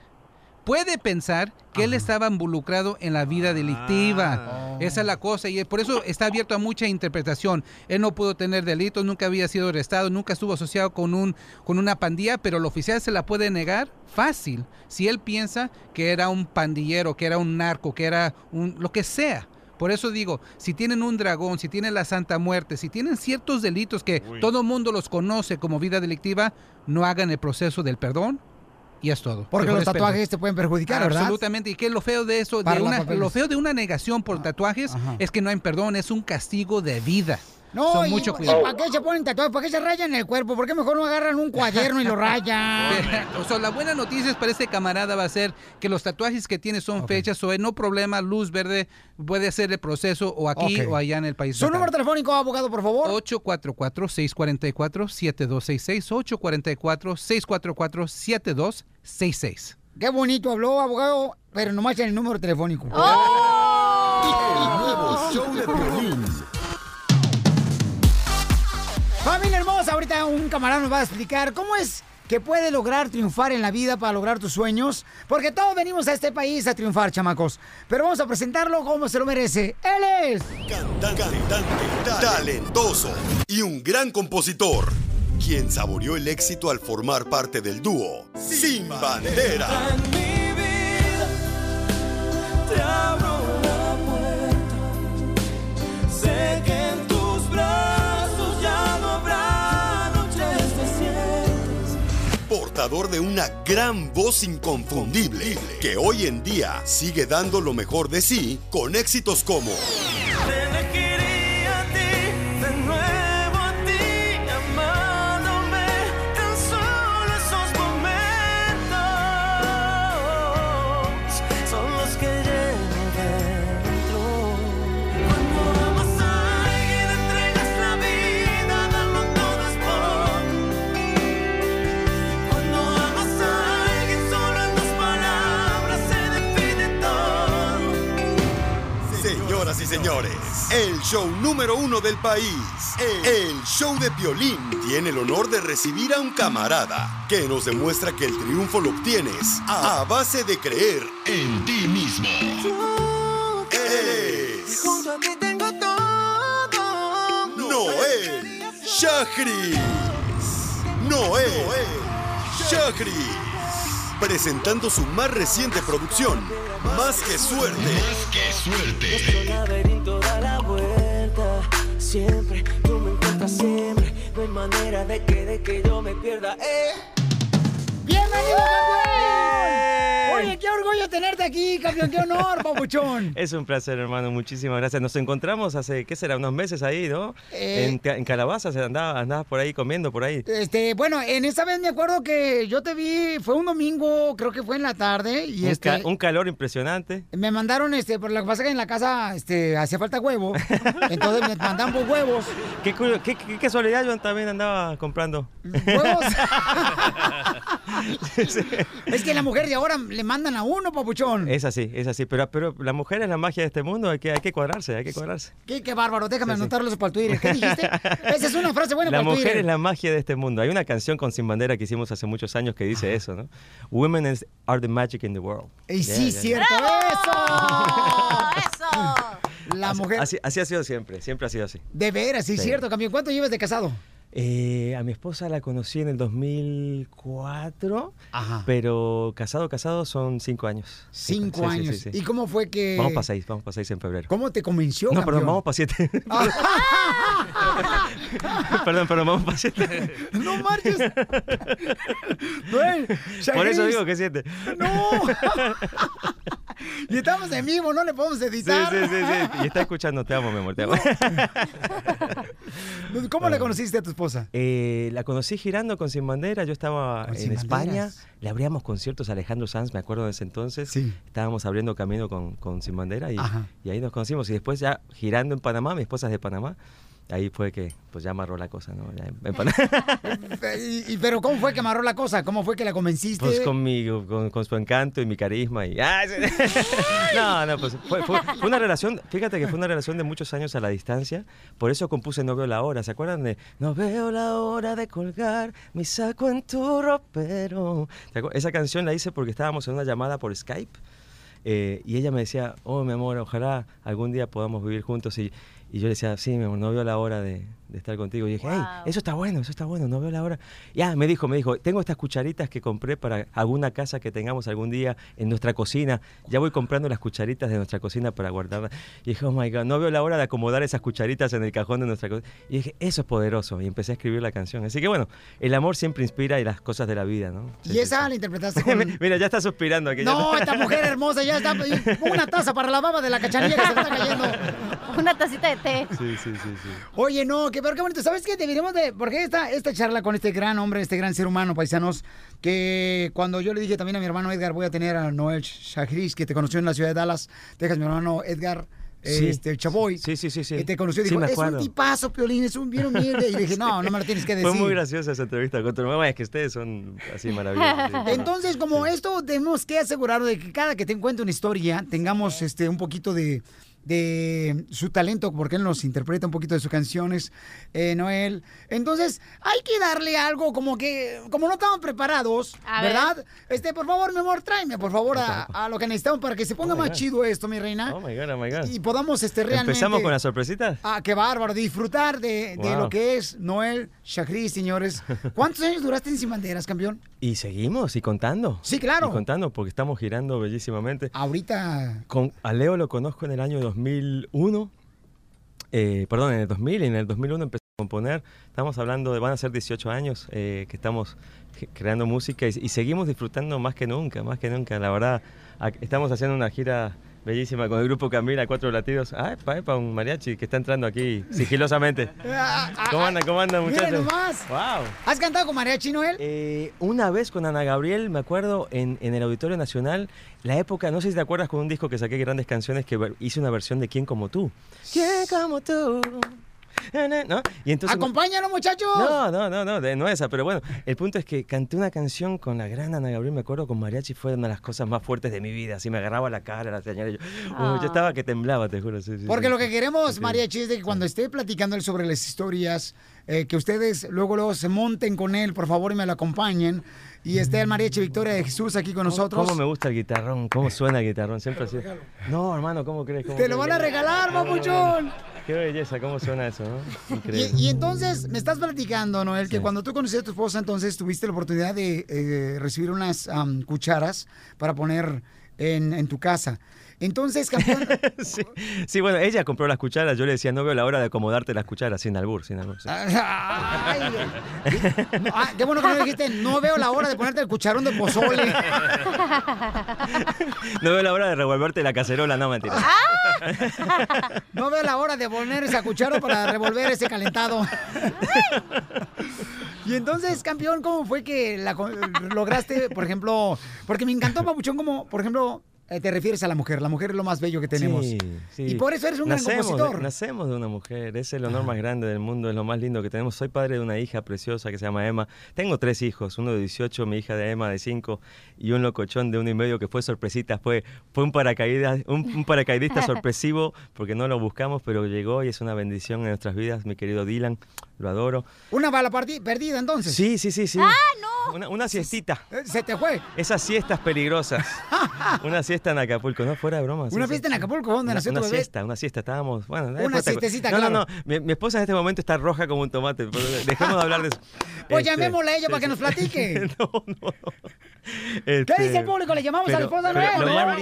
puede pensar que él estaba involucrado en la vida delictiva. Esa es la cosa y por eso está abierto a mucha interpretación. Él no pudo tener delitos, nunca había sido arrestado, nunca estuvo asociado con un con una pandilla, pero el oficial se la puede negar fácil si él piensa que era un pandillero, que era un narco, que era un lo que sea. Por eso digo, si tienen un dragón, si tienen la Santa Muerte, si tienen ciertos delitos que todo el mundo los conoce como vida delictiva, no hagan el proceso del perdón y es todo. Porque los tatuajes te pueden perjudicar, ¿verdad? Absolutamente. Y que lo feo de eso, de una, lo feo de una negación por tatuajes es que no hay perdón, es un castigo de vida. No, Son y, mucho y cuidado. ¿para qué se ponen tatuajes? ¿Para qué se rayan el cuerpo? ¿Por qué mejor no agarran un cuaderno y lo rayan? o sea, la buena noticia para este camarada va a ser que los tatuajes que tiene son fechas, o no problema, luz verde, puede hacer el proceso o aquí o allá en el país. Su número telefónico, abogado, por favor. 844-644-7266, 844-644-7266. Qué bonito habló, abogado, pero nomás en el número telefónico. El nuevo show de Piolín. Familia hermosa, ahorita un camarada nos va a explicar cómo es que puede lograr triunfar en la vida para lograr tus sueños. Porque todos venimos a este país a triunfar, chamacos. Pero vamos a presentarlo como se lo merece. Él es... Cantante, talentoso y un gran compositor, quien saboreó el éxito al formar parte del dúo Sin Bandera. Te abro la puerta. Sé que de una gran voz inconfundible que hoy en día sigue dando lo mejor de sí con éxitos como show número uno del país, el show de Piolín, tiene el honor de recibir a un camarada que nos demuestra que el triunfo lo obtienes a base de creer en ti mismo. Es Junto a ti tengo todo. Noel Shahris. Noel Shahris. Presentando su más reciente producción, Más que Suerte. Más que Suerte. Nuestro laberinto da la vuelta. Siempre, tú me encuentras siempre. No hay manera de que, de que yo me pierda. Eh. ¡Bienvenido! Oye, qué orgullo tenerte aquí, campeón. Qué honor, papuchón. Es un placer, hermano. Muchísimas gracias. Nos encontramos hace, ¿qué será? Unos meses ahí, ¿no? Eh. En, en Calabazas andabas andabas por ahí comiendo, por ahí. Este, bueno, en esa vez me acuerdo que yo te vi, fue un domingo, creo que fue en la tarde, y un, este, ca- un calor impresionante. me mandaron, este, por lo que pasa que en la casa, este, hacía falta huevo, entonces me mandaban pues, huevos. Qué, cu- qué- qué casualidad, yo también andaba comprando. ¿Huevos? Es que la mujer de ahora le mandan a uno, papuchón. Es así, es así. Pero, pero la mujer es la magia de este mundo, hay que, hay que cuadrarse, hay que cuadrarse. Qué, qué bárbaro, déjame Sí, sí. anotarlo eso para el Twitter. ¿Qué dijiste? Esa es una frase buena La para el mujer Twitter. es la magia de este mundo. Hay una canción con Sin Bandera que hicimos hace muchos años que dice eso, ¿no? Women is- are the magic in the world. Y Yeah, sí, yeah, cierto, ¡Eso! ¡Eso! La Así- mujer, Así, así ha sido siempre, siempre ha sido así. de veras, sí, Sí. cierto, campeón. ¿Cuánto llevas de casado? Eh, a mi esposa la conocí en el 2004, pero casado, casado son cinco años. Cinco Sí, sí, años. sí, sí. ¿Y cómo fue que...? Vamos para seis, vamos para seis en febrero. ¿Cómo te convenció, No, campeón? perdón, vamos para siete. perdón, perdón, vamos para siete. No marches. Noel, Por eso digo que siete. No. y estamos en vivo, no le podemos Sí, editar. sí, sí, sí. Y está escuchando, te amo, mi amor, te amo. ¿Cómo le conociste a tu esposa? Eh, la conocí girando con Sin Bandera. Yo estaba en España. Banderas. Le abríamos conciertos a Alejandro Sanz, me acuerdo de ese entonces. Estábamos abriendo camino con, con Sin Bandera y, y ahí nos conocimos. Y después ya girando en Panamá, mi esposa es de Panamá. Ahí fue que pues ya amarró la cosa, ¿no? Ya. Y, y- pero ¿cómo fue que amarró la cosa? ¿Cómo fue que la convenciste? Pues con, mi, con, con su encanto y mi carisma. Y, ¡Ah! no, no, pues fue, fue- fue una relación, fíjate que fue una relación de muchos años a la distancia. Por eso compuse No veo la hora. ¿Se acuerdan de No veo la hora de colgar mi saco en tu ropero? ¿Te acuer- Esa canción la hice porque estábamos en una llamada por Skype. eh, y ella me decía, oh, mi amor, ojalá algún día podamos vivir juntos. Y, y yo le decía, sí, mi amor, no veo la hora de, de estar contigo. Y dije, hey, eso está bueno, eso está bueno, no veo la hora. Ya, me dijo, me dijo, tengo estas cucharitas que compré para alguna casa que tengamos algún día en nuestra cocina. Ya voy comprando las cucharitas de nuestra cocina para guardarlas. Y dije, oh my God, no veo la hora de acomodar esas cucharitas en el cajón de nuestra cocina. Y dije, eso es poderoso. Y empecé a escribir la canción. Así que bueno, el amor siempre inspira y las cosas de la vida, ¿no? Y esa la interpretaste con... Mira, ya está suspirando aquí. ya No, está- esta mujer hermosa ya está... Una taza para la baba de la cachanilla que se está cayendo. Una tacita de té. Sí, sí, sí, sí. Oye, no, que pero qué bonito. ¿Sabes qué? Deberíamos de. Porque esta, esta charla con este gran hombre, este gran ser humano, paisanos, que cuando yo le dije también a mi hermano Edgar, voy a tener a Noel Shahriz, que te conoció en la ciudad de Dallas, Texas, mi hermano Edgar. Sí. Este, el Chaboy. Sí, sí, sí, sí. Que te conoció y Sí, dijo, es un tipazo, Piolín, es un bien humilde. Y le dije, no, no me lo tienes que decir. Fue muy graciosa esa entrevista con tu mamá. Es que ustedes son así maravillosos. sí. Entonces, como esto, tenemos que asegurarnos de que cada que te cuente una historia, tengamos este un poquito de, de su talento, porque él nos interpreta un poquito de sus canciones, eh, Noel. Entonces, hay que darle algo como que, como no estamos preparados, A ver. ¿verdad? Este, por favor, mi amor, tráeme, por favor, a, a lo que necesitamos para que se ponga Oh más God. chido esto, mi reina. Oh my God, oh my God. Y podamos este, realmente... ¿Empezamos con las sorpresitas? Ah, qué bárbaro, disfrutar de, de Wow. lo que es Noel Shahriz, señores. ¿Cuántos años duraste en Sin Banderas, campeón? Y seguimos, y contando. Sí, claro. Y contando, porque estamos girando bellísimamente. Ahorita... Con, a Leo lo conozco en el año 2001. eh, perdón, en el 2000 y en el 2001 empecé a componer. Estamos hablando de, van a ser 18 años eh, que estamos creando música y, seguimos disfrutando más que nunca, más que nunca. La verdad, estamos haciendo una gira bellísima con el grupo Camila, Cuatro Latidos. Ah, epa, epa, un mariachi que está entrando aquí sigilosamente. ¿Cómo andan, cómo andan, Mira muchachos? nomás. ¡Wow! ¿Has cantado con mariachi, Noel? Eh, una vez con Ana Gabriel, me acuerdo, en, en el Auditorio Nacional, la época, no sé si te acuerdas con un disco que saqué grandes canciones que hice una versión de ¿Quién como tú? ¿Quién como tú? ¿No? Y entonces, ¡Acompáñanos, muchachos! no, no, no, no, de- no esa, pero bueno, el punto es que canté una canción con la gran Ana Gabriel, me acuerdo, con mariachi, fue una de las cosas más fuertes de mi vida, así me agarraba la cara, la señora, y yo, Ah. uh, yo estaba que temblaba, te juro. sí, sí, Porque sí. lo que queremos. Mariachi, es de que cuando esté platicando él sobre las historias, eh, que ustedes luego, luego se monten con él, por favor, y me lo acompañen. Y esté el Mariachi Victoria de Jesús aquí con nosotros. ¿Cómo me gusta el guitarrón? ¿Cómo suena el guitarrón? Siempre así. No, hermano, ¿cómo crees? ¿Cómo Te lo van a regalar, papuchón. Qué belleza, ¿cómo suena eso, no? Increíble. Y, y entonces me estás platicando, Noel, que cuando tú conociste a tu esposa, entonces tuviste la oportunidad de eh, recibir unas cucharas para poner en, en tu casa. Entonces, campeón, Sí, bueno, ella compró las cucharas. Yo le decía, no veo la hora de acomodarte las cucharas sin albur, sin albur. sí. Ay, no, ah, qué bueno que no dijiste, no veo la hora de ponerte el cucharón de pozole. No veo la hora de revolverte la cacerola, no mentira. No veo la hora de poner esa cuchara para revolver ese calentado. Y entonces, campeón, ¿cómo fue que la lograste, por ejemplo, porque me encantó, Papuchón, como, por ejemplo, eh, te refieres a la mujer. La mujer es lo más bello que tenemos. Sí, sí. Y por eso eres un gran Nacemos compositor. nacemos de una mujer, es el honor más grande del mundo, es lo más lindo que tenemos. Soy padre de una hija preciosa que se llama Emma. Tengo tres hijos, uno de 18, mi hija de Emma de 5 y un locochón de uno y medio que fue sorpresita, fue, fue un, paracaídas, un, un paracaidista sorpresivo porque no lo buscamos, pero llegó y es una bendición en nuestras vidas, mi querido Dylan, lo adoro. Una bala perdida, entonces. Sí, sí, sí, sí. ¡Ah, no! Una, una siestita. Se te fue. Esas siestas peligrosas. una siesta en Acapulco, no fuera de broma. sí, Una sí. fiesta en Acapulco, ¿dónde Una, nació tu una bebé? siesta, una siesta, estábamos, bueno, Una siestecita, No, claro. no, no, mi, mi esposa en este momento está roja como un tomate, pero dejemos de hablar de eso. Pues Este, llamémosle a ella sí, para que sí. nos platique. ¿Qué Este, dice el público? Le llamamos a la pero- esposa pero Noel.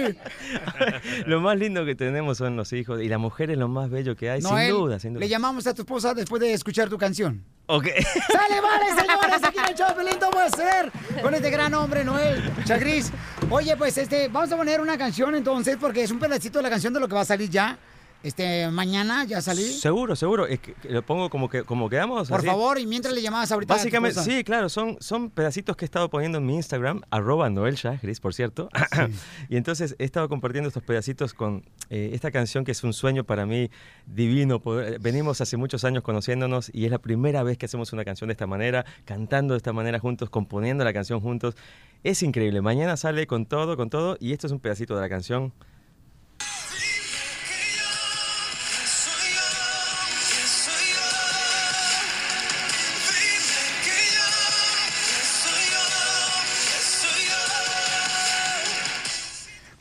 Lo más lindo- ¡Sí! Lo más lindo que tenemos son los hijos y la mujer es lo más bello que hay, Noel, sin duda, sin duda. Le llamamos a tu esposa después de escuchar tu canción. Ok. ¡Sale, vale, señores! Aquí el show, Pelín, todo puede ser con este gran hombre, Noel Chagris. Oye, pues, este, vamos a poner una canción entonces, porque es un pedacito de la canción de lo que va a salir ya. Este, mañana ya salí. Seguro, seguro. Es que, lo pongo como que como quedamos. Por así. favor, y mientras le llamabas ahorita. Básicamente, sí, claro, son, son pedacitos que he estado poniendo en mi Instagram, arroba Noel Chagris, por cierto. y entonces he estado compartiendo estos pedacitos con eh, esta canción que es un sueño para mí divino. poder- venimos hace muchos años conociéndonos y es la primera vez que hacemos una canción de esta manera, cantando de esta manera juntos, componiendo la canción juntos. Es increíble. Mañana sale con todo, con todo, y esto es un pedacito de la canción.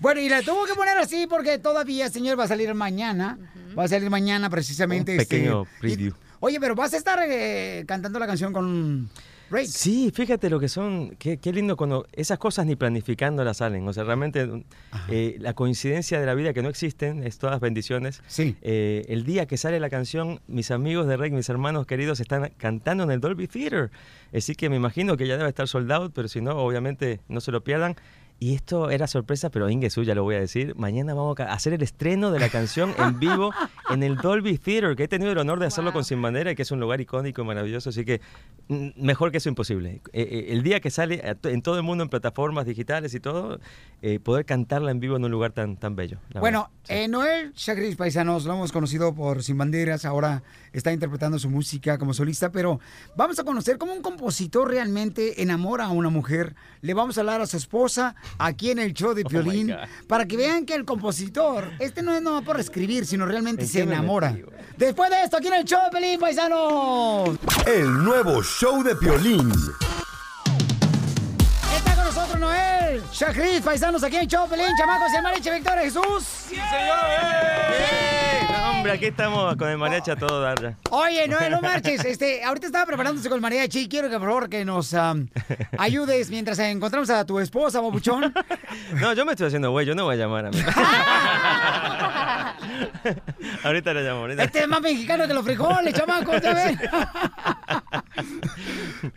Bueno, y la tuvo que poner así porque todavía, señor, va a salir mañana. Va a salir mañana precisamente. Un este, pequeño y- preview. oye, pero vas a estar eh, cantando la canción con Drake. Sí, fíjate lo que son, qué, qué lindo cuando esas cosas ni planificándolas salen. O sea, realmente eh, la coincidencia de la vida que no existen, es todas bendiciones. Sí. Eh, el día que sale la canción, mis amigos de Rey, mis hermanos queridos, están cantando en el Dolby Theater. Así que me imagino que ya debe estar sold out, pero si no, obviamente no se lo pierdan. Y esto era sorpresa, pero Ingesu ya lo voy a decir. Mañana vamos a hacer el estreno de la canción en vivo en el Dolby Theater, que he tenido el honor de hacerlo con Sin Bandera, que es un lugar icónico y maravilloso. Así que mm, mejor que eso imposible. Eh, eh, el día que sale en todo el mundo, en plataformas digitales y todo, eh, poder cantarla en vivo en un lugar tan, tan bello. Bueno, eh, Noel Chagris Paisanos, lo hemos conocido por Sin Banderas, ahora está interpretando su música como solista, pero vamos a conocer cómo un compositor realmente enamora a una mujer. Le vamos a hablar a su esposa aquí en el show de Oh, Piolín, para que vean que el compositor, este no es no por escribir, sino realmente se enamora. Después de esto, aquí en el show de Piolín, Paisanos. El nuevo show de Piolín. Está con nosotros Noel Chagris Paisanos aquí en Piolín, chamacos, el mariachi Victoria Jesús. ¡Sí, No, hombre, aquí estamos con el mariachi a todo dar ya. Oye, no, no marches. Este, ahorita estaba preparándose con el mariachi. Quiero que por favor que nos am, ayudes mientras encontramos a tu esposa, babuchón. No, yo me estoy haciendo güey, yo no voy a llamar a mí. ahorita le llamo, ahorita. Este es más mexicano que los frijoles, chamaco, ¿ya ven?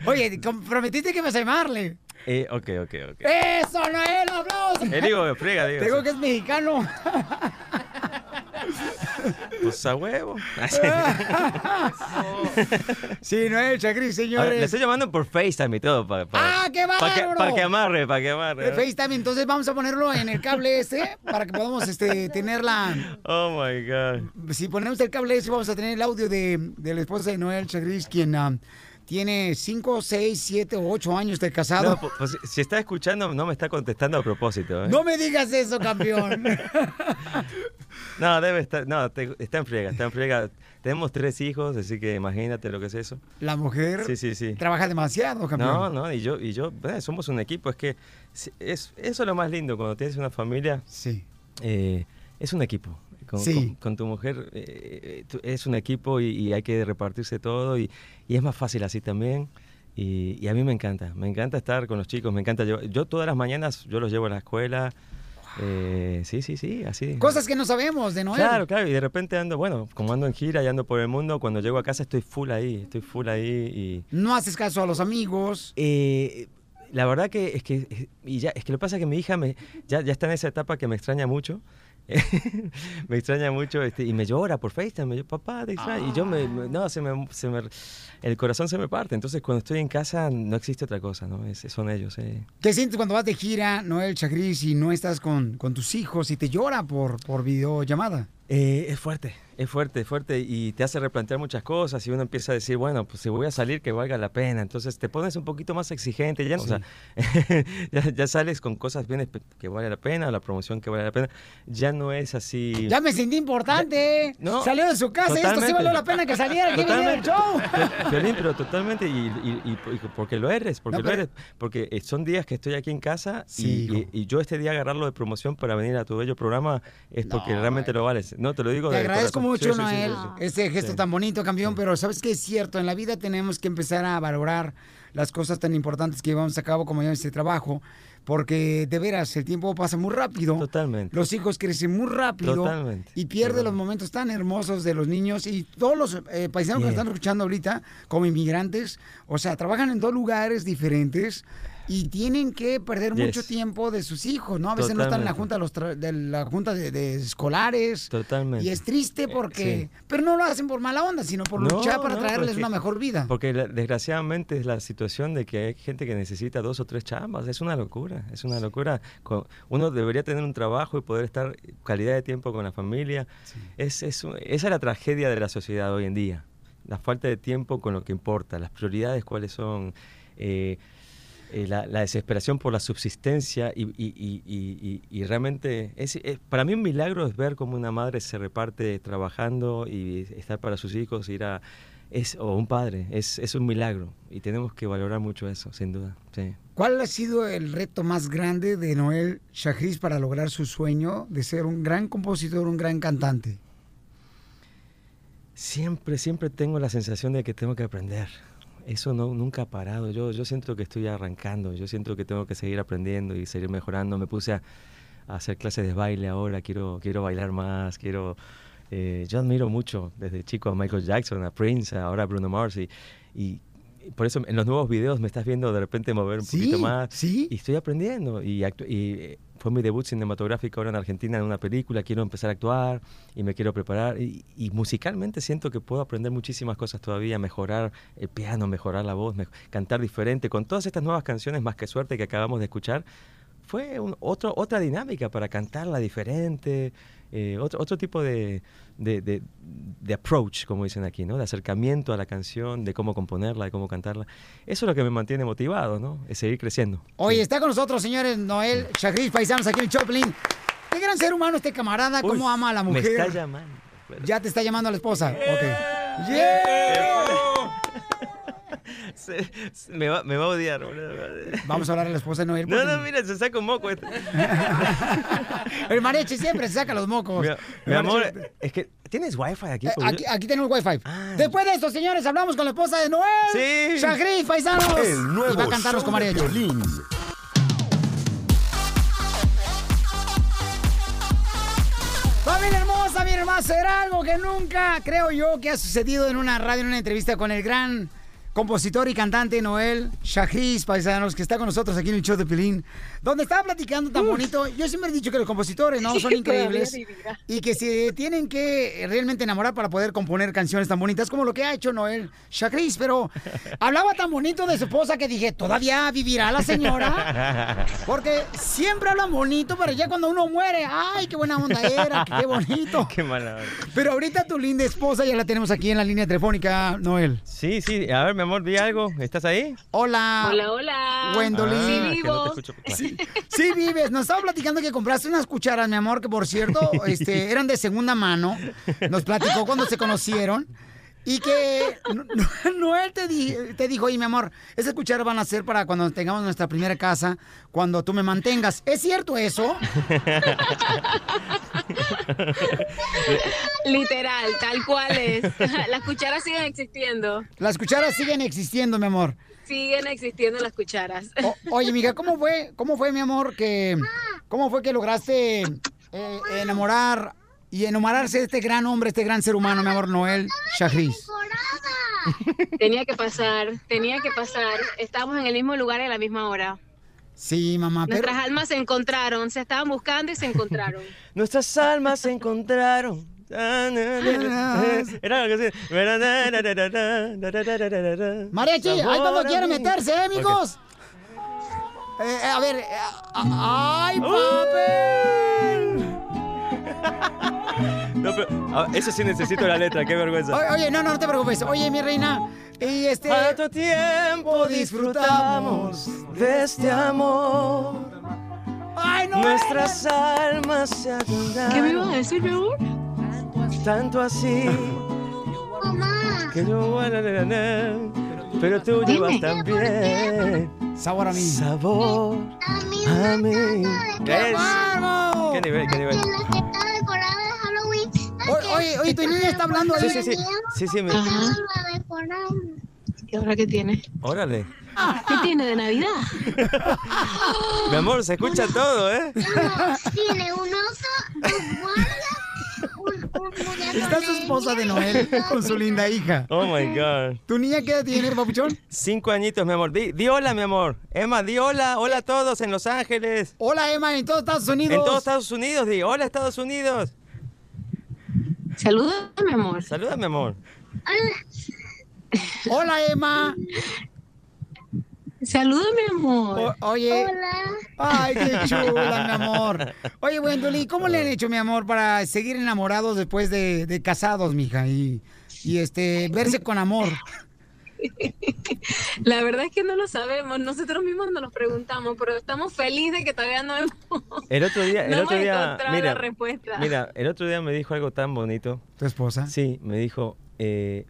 Oye, prometiste que me vas a llamarle. Eh, ok, ok, ok. ¡Eso, Noel! ¡Aplausos! Eh, digo, friega, digo. Te digo que es mexicano. Pues a huevo. sí, Noel Chagris, A ver, le señores. estoy llamando por FaceTime y todo. Para, ¡Ah, qué Para que, bárbaro! pa' que amarre, para que amarre. El FaceTime, entonces vamos a ponerlo en el cable ese para que podamos este, tener la... Oh my God. Si ponemos el cable ese, vamos a tener el audio de, de la esposa de Noel Chagris, quien ah, tiene 5, 6, 7 o 8 años de casado. No, pues, pues, si está escuchando, no me está contestando a propósito. ¿eh? No me digas eso, campeón. No, debe estar. No, te- está en friega, está en friega. Tenemos tres hijos, así que imagínate lo que es eso. La mujer Sí, sí, sí. trabaja demasiado, campeón. No, no, y yo, y yo, eh, somos un equipo, es que es, eso es lo más lindo cuando tienes una familia. Sí. eh, es un equipo. Con, Sí. con- con tu mujer eh, tú- es un equipo y, y hay que repartirse todo y, y es más fácil así también. Y, y a mí me encanta, me encanta estar con los chicos, me encanta. Yo, yo todas las mañanas yo los llevo a la escuela. eh, sí, sí, sí, así. Cosas que no sabemos de Noel. Claro, claro, y de repente ando, bueno, como ando en gira y ando por el mundo, cuando llego a casa estoy full ahí, estoy full ahí y... No haces caso a los amigos. Eh, la verdad que es que, y ya, es que lo que pasa es que mi hija me, ya, ya está en esa etapa que me extraña mucho. me extraña mucho este, y me llora por FaceTime, me dice, papá, te extraño. Y yo me, me- no, se me, se me- el corazón se me parte. Entonces cuando estoy en casa no existe otra cosa, ¿no? Es- son ellos. eh. ¿Qué sientes cuando vas de gira, Noel Chagris, y no estás con, con tus hijos y te llora por, por videollamada? Eh, es fuerte, es fuerte, es fuerte y te hace replantear muchas cosas y uno empieza a decir, bueno, pues si voy a salir que valga la pena. Entonces te pones un poquito más exigente, ya, no- o sea, ya, ya sales con cosas bien que vale la pena, la promoción que vale la pena. Ya no es así. Ya me sentí importante. Salió de su casa y esto sí valió la pena que saliera. Que viniera el show. Pero totalmente, y, y- y- y porque lo eres, porque No, lo eres, porque eh, son días que estoy aquí en casa y- Sí, y, y yo este día agarrarlo de promoción para venir a tu bello programa es porque No, realmente lo vales. No, te lo digo Te de agradezco. Mucho, Sí, Noel, sí, sí. este gesto tan bonito, campeón, pero sabes que es cierto, en la vida tenemos que empezar a valorar las cosas tan importantes que llevamos a cabo como ya este trabajo, porque de veras el tiempo pasa muy rápido. Totalmente. Los hijos crecen muy rápido Totalmente. y pierden los momentos tan hermosos de los niños y todos los eh, paisanos que están escuchando ahorita como inmigrantes, o sea, trabajan en dos lugares diferentes. Y tienen que perder Yes. mucho tiempo de sus hijos, ¿no? A veces no están en la junta de, los tra- de la junta de, de escolares. Totalmente. Y es triste porque... sí. Pero no lo hacen por mala onda, sino por No, luchar para no, traerles porque- una mejor vida. Porque desgraciadamente es la situación de que hay gente que necesita dos o tres chambas. Es una locura, es una locura. Uno debería tener un trabajo y poder estar calidad de tiempo con la familia. Es, es esa es la tragedia de la sociedad hoy en día. La falta de tiempo con lo que importa, las prioridades cuáles son. eh, eh, la, la desesperación por la subsistencia y, y- y- y- y- y realmente es, es- para mí un milagro es ver cómo una madre se reparte trabajando y estar para sus hijos ir a es o un padre es, es un milagro y tenemos que valorar mucho eso sin duda sí. ¿Cuál ha sido el reto más grande de Noel Chagris para lograr su sueño de ser un gran compositor, un gran cantante? siempre siempre tengo la sensación de que tengo que aprender eso no nunca ha parado yo yo siento que estoy arrancando yo siento que tengo que seguir aprendiendo y seguir mejorando me puse a, a hacer clases de baile ahora quiero quiero bailar más quiero eh, yo admiro mucho desde chico a Michael Jackson a Prince ahora a Bruno Mars y, y por eso en los nuevos videos me estás viendo de repente mover un Sí, poquito más sí. y estoy aprendiendo y, y eh, fue mi debut cinematográfico ahora en Argentina en una película quiero empezar a actuar y me quiero preparar y, y musicalmente siento que puedo aprender muchísimas cosas todavía mejorar el piano mejorar la voz cantar diferente. Con todas estas nuevas canciones más que suerte que acabamos de escuchar fue otra dinámica para cantarla diferente, eh, otro, otro tipo de, de, de- de approach, como dicen aquí, ¿no? de acercamiento a la canción, de cómo componerla, de cómo cantarla. Eso es lo que me mantiene motivado, ¿no? es seguir creciendo. Oye, está con nosotros, señores, Noel Chagris, paisanos aquí en Choplin. Qué gran ser humano este camarada, Uy, cómo ama a la me mujer. está llamando. Ya te está llamando a la esposa. Ok. Yeah. Se- se- me, va, me va a odiar. boludo. Vamos a hablar a la esposa de Noel. No, porque- no, mira, se saca un moco. este. El mariachi siempre se saca los mocos. Mi, amor, es que tienes wifi aquí. Eh, aquí, aquí tenemos wifi. Después de esto, señores, hablamos con la esposa de Noel. Sí. Chagris, paisanos. El nuevo y va a cantarnos con mariachi. Familia hermosa, mi hermana, será algo que nunca creo yo que ha sucedido en una radio, en una entrevista con el gran compositor y cantante Noel Chagris, paisanos, que está con nosotros aquí en el show de Pilín, donde estaba platicando tan bonito. Yo siempre he dicho que los compositores no son increíbles y que se tienen que realmente enamorar para poder componer canciones tan bonitas como lo que ha hecho Noel Chagris, pero hablaba tan bonito de su esposa que dije, ¿todavía vivirá la señora? Porque siempre hablan bonito, pero ya cuando uno muere, ¡ay, qué buena onda era! ¡Qué bonito! Qué mala onda. Pero ahorita tu linda esposa ya la tenemos aquí en la línea telefónica, Noel. Sí, sí. A ver, mi amor, di algo. ¿Estás ahí? Hola. Hola, hola. Gwendolyn. Ah, Sí, vivo. no te escucho. Sí, sí vives. Nos estaba platicando que compraste unas cucharas, mi amor, que por cierto, este, eran de segunda mano. Nos platicó cuando se conocieron. Y que No- No- Noel te, di- te dijo, oye, mi amor, esas cucharas van a ser para cuando tengamos nuestra primera casa, cuando tú me mantengas. ¿Es cierto eso? Literal, tal cual es. Las cucharas siguen existiendo. Las cucharas siguen existiendo, mi amor. Siguen existiendo las cucharas. O- oye, mija, ¿cómo fue, cómo fue, mi amor, que, cómo fue que lograste eh, enamorar y enamorarse de este gran hombre, este gran ser humano, mi amor, Noel Chagris? Tenía que pasar, tenía que pasar. Estábamos en el mismo lugar y a la misma hora. Sí, mamá, pero... Nuestras almas se encontraron, se estaban buscando y se encontraron. Nuestras almas se encontraron. Era algo así. Mariachi, ahí quieren mí. meterse, ¿eh, amigos? Eh, eh, a ver, eh, a- ¡ay, papel! No, pero, ah, eso sí necesito la letra, qué vergüenza. Oye, oye, no, no, no te preocupes. Oye, mi reina, y este... ¿Cuánto tiempo disfrutamos de este amor? ¡Ay, no! Nuestras almas se adondaron. ¿Qué me ibas a decir, mi amor? Tanto así. Que yo. Pero tú llevas también. Sabor a mí. Sabor a mí. ¡Qué Es- bárbaro! ¿Qué nivel, qué nivel? Oye, oye, oye, tu niña está hablando ahí. Sí, sí, sí. Sí, sí, me... ¿Y ahora qué tiene? Órale. ¿Qué tiene de Navidad? Mi amor, se escucha todo, ¿eh? Tiene un oso, dos guardias, un, Está su esposa de Noel con su linda hija. Oh my God. ¿Tu niña qué edad tiene, papuchón? Cinco añitos, mi amor. Di, di hola, mi amor. Emma, di hola. Hola a todos en Los Ángeles. Hola, Emma, en todos Estados Unidos. En todos Estados Unidos, di. Hola, Estados Unidos. Saluda, mi amor. Saluda, mi amor. Hola, Emma. Saluda, mi amor. O- oye. Ay, qué chula, mi amor. Oye, Wendoli, ¿cómo le han hecho, mi amor, para seguir enamorados después de, de casados, mija? Y, y este, verse con amor. La verdad es que no lo sabemos. Nosotros mismos nos lo preguntamos, pero estamos felices de que todavía no hemos, El otro día, el no otro hemos día, mira, la respuesta. mira, el otro día me dijo algo tan bonito. ¿Tu esposa? Sí, me dijo, eh,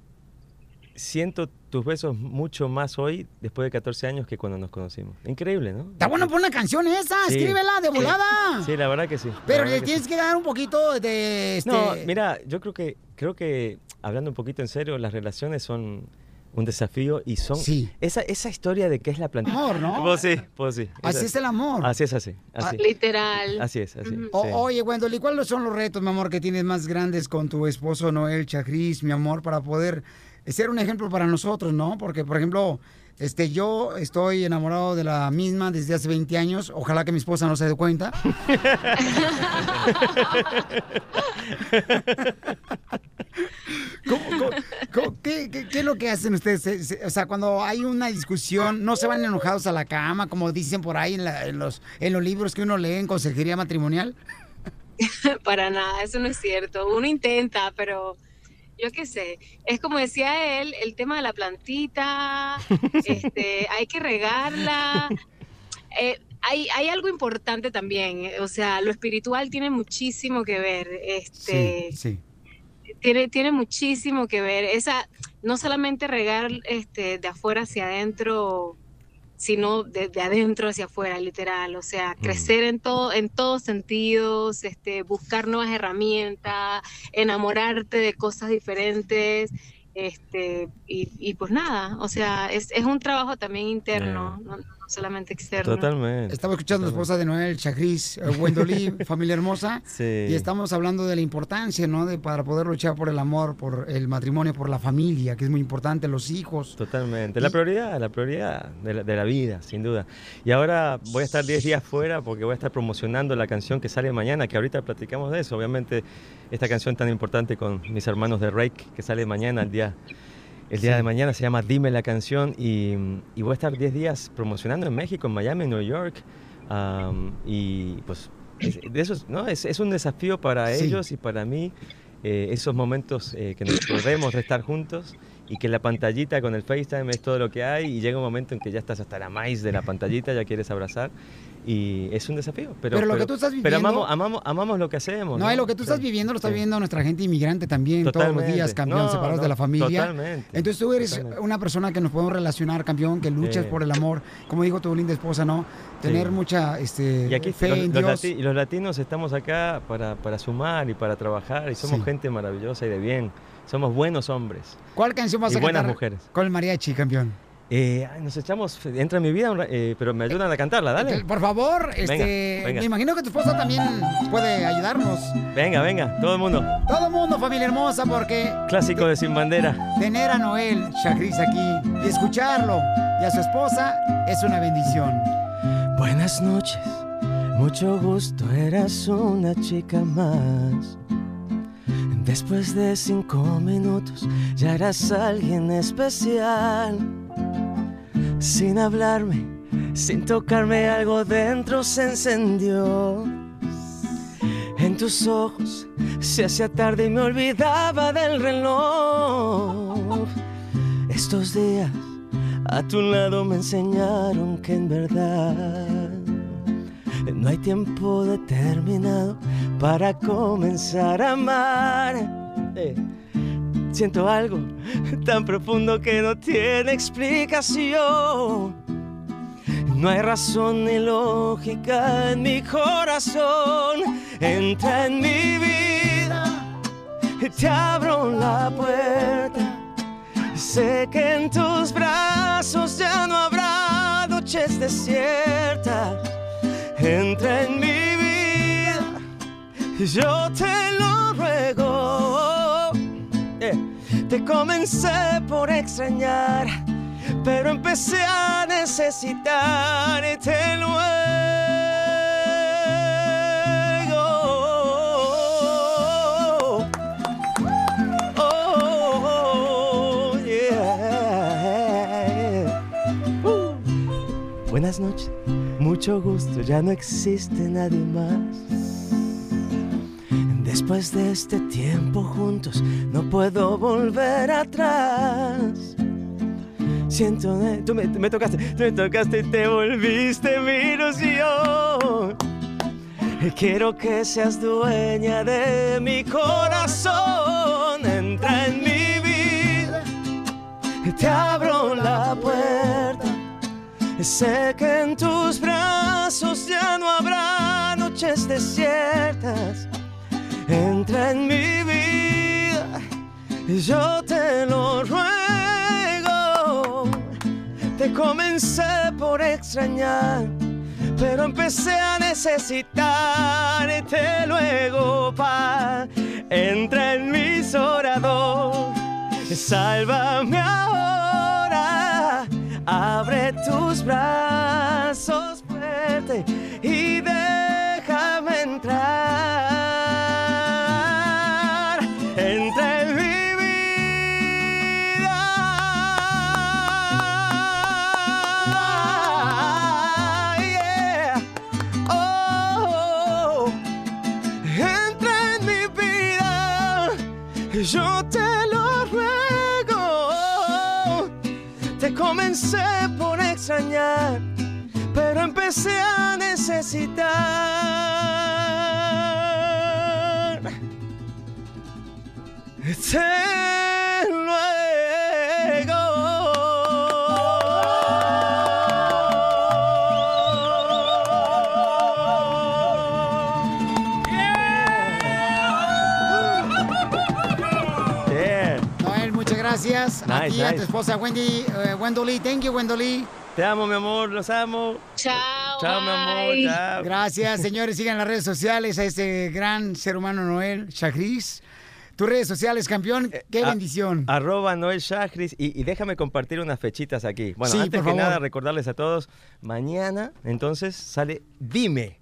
siento tus besos mucho más hoy, después de 14 años, que cuando nos conocimos. Increíble, ¿no? Está bueno por una canción esa, Sí. escríbela de Sí. volada. Sí, la verdad que sí. Pero le que tienes sí. que dar un poquito de este. No, mira, yo creo que, creo que, hablando un poquito en serio, las relaciones son un desafío y son esa, esa historia de qué es la plantilla. Amor, ¿no? Pues sí, pues sí. Así es el amor. Así es así, así. Literal. Así es, así. O- sí. Oye, Wendoli, ¿cuáles son los retos, mi amor, que tienes más grandes con tu esposo Noel Chagris, mi amor, para poder ser un ejemplo para nosotros, ¿no? Porque, por ejemplo, este, yo estoy enamorado de la misma desde hace 20 años. Ojalá que mi esposa no se dé cuenta. ¿Cómo- cómo- cómo- qué, es lo que hacen ustedes? O sea, cuando hay una discusión, ¿no se van enojados a la cama, como dicen por ahí en los, en los libros que uno lee en consejería matrimonial? Para nada, eso no es cierto. Uno intenta, pero yo qué sé. Es como decía él, el tema de la plantita, este, hay que regarla. Eh, hay, hay algo importante también, eh, o sea, lo espiritual tiene muchísimo que ver. Este, sí. tiene, tiene muchísimo que ver. Esa, no solamente regar este, de afuera hacia adentro, sino de, de adentro hacia afuera, literal. O sea, crecer en todo, en todos sentidos, este, buscar nuevas herramientas, enamorarte de cosas diferentes. Este, y, y pues nada, o sea, es, es un trabajo también interno, no, no solamente externo. Totalmente. Estaba escuchando a la esposa de Noel Chagris, eh, Wendolí, familia hermosa. Sí. Y estamos hablando de la importancia, ¿no? De para poder luchar por el amor, por el matrimonio, por la familia, que es muy importante, los hijos. Totalmente. La prioridad, la prioridad de la, de la vida, sin duda. Y ahora voy a estar 10 días fuera porque voy a estar promocionando la canción que sale mañana, que ahorita platicamos de eso. Obviamente, esta canción tan importante con mis hermanos de Rake, que sale mañana, el día, el día Sí. de mañana, se llama Dime la canción. Y, y voy a estar 10 días promocionando en México, en Miami, en New York. Y pues, es, de esos, ¿no? es, es un desafío para Sí. ellos y para mí. eh, esos momentos eh, que nos podemos de estar juntos y que la pantallita con el FaceTime es todo lo que hay y llega un momento en que ya estás hasta la maíz de la pantallita, ya quieres abrazar y es un desafío. Pero, Pero lo que tú estás Pero viviendo- amamos, amamos, amamos lo que hacemos. No, y lo que tú estás viviendo lo está viviendo nuestra gente inmigrante también, todos los días, campeón, No, separados no, de la familia. totalmente, Entonces tú eres totalmente. una persona que nos podemos relacionar, campeón, que luchas Sí. por el amor, como dijo tu linda esposa, ¿no? Tener Sí. mucha este, Y aquí fe los, en los Dios. lati- y los latinos estamos acá para, para sumar y para trabajar y somos gente maravillosa y de bien. Somos buenos hombres. ¿Cuál canción vas y a buenas mujeres. con el mariachi, campeón? Eh, nos echamos, entra en mi vida, eh, pero me ayudan a cantarla, dale. Por favor, Venga, este, venga. me imagino que tu esposa también puede ayudarnos. Venga, venga, todo el mundo. Todo el mundo, familia hermosa, porque Clásico de Sin Bandera. tener a Noel Chagris aquí y escucharlo y a su esposa es una bendición. Buenas noches, mucho gusto, eras una chica más. Después de cinco minutos ya eras alguien especial. Sin hablarme, sin tocarme, algo dentro se encendió. En tus ojos se hacía tarde y me olvidaba del reloj. Estos días a tu lado me enseñaron que en verdad no hay tiempo determinado para comenzar a amar. Eh, Siento algo tan profundo que no tiene explicación. No hay razón ni lógica en mi corazón. Entra en mi vida, te abro la puerta. Sé que en tus brazos ya no habrá noches desiertas. Entra en mi vida, yo te lo Te comencé por extrañar, pero empecé a necesitarte luego. Oh, yeah. Uh. Buenas noches, mucho gusto, ya no existe nadie más. Después de este tiempo juntos, no puedo volver atrás. Siento, eh, tú me, me tocaste, tú me tocaste y te volviste mi ilusión. Quiero que seas dueña de mi corazón. Entra en mi vida, te abro la puerta. Sé que en tus brazos ya no habrá noches desiertas. Entra en mi vida, yo te lo ruego. Te comencé por extrañar, pero empecé a necesitarte luego, pa. Entra en mis orador, sálvame ahora. Abre tus brazos fuerte extrañar, pero empecé a necesitar. Te luego. Yeah. Noel, muchas gracias. Nice, ti, a tu nice. esposa Wendy, eh, Wendolí. Thank you, Wendolí. Te amo, mi amor, los amo. Chao. Chao, mi amor, chao. Gracias, señores. Sigan las redes sociales a este gran ser humano Noel Chagris. Tus redes sociales, campeón. Qué A- bendición. Arroba Noel Shahris y, y déjame compartir unas fechitas aquí. Bueno, Sí, antes por que favor. nada recordarles a todos, mañana entonces sale Dime,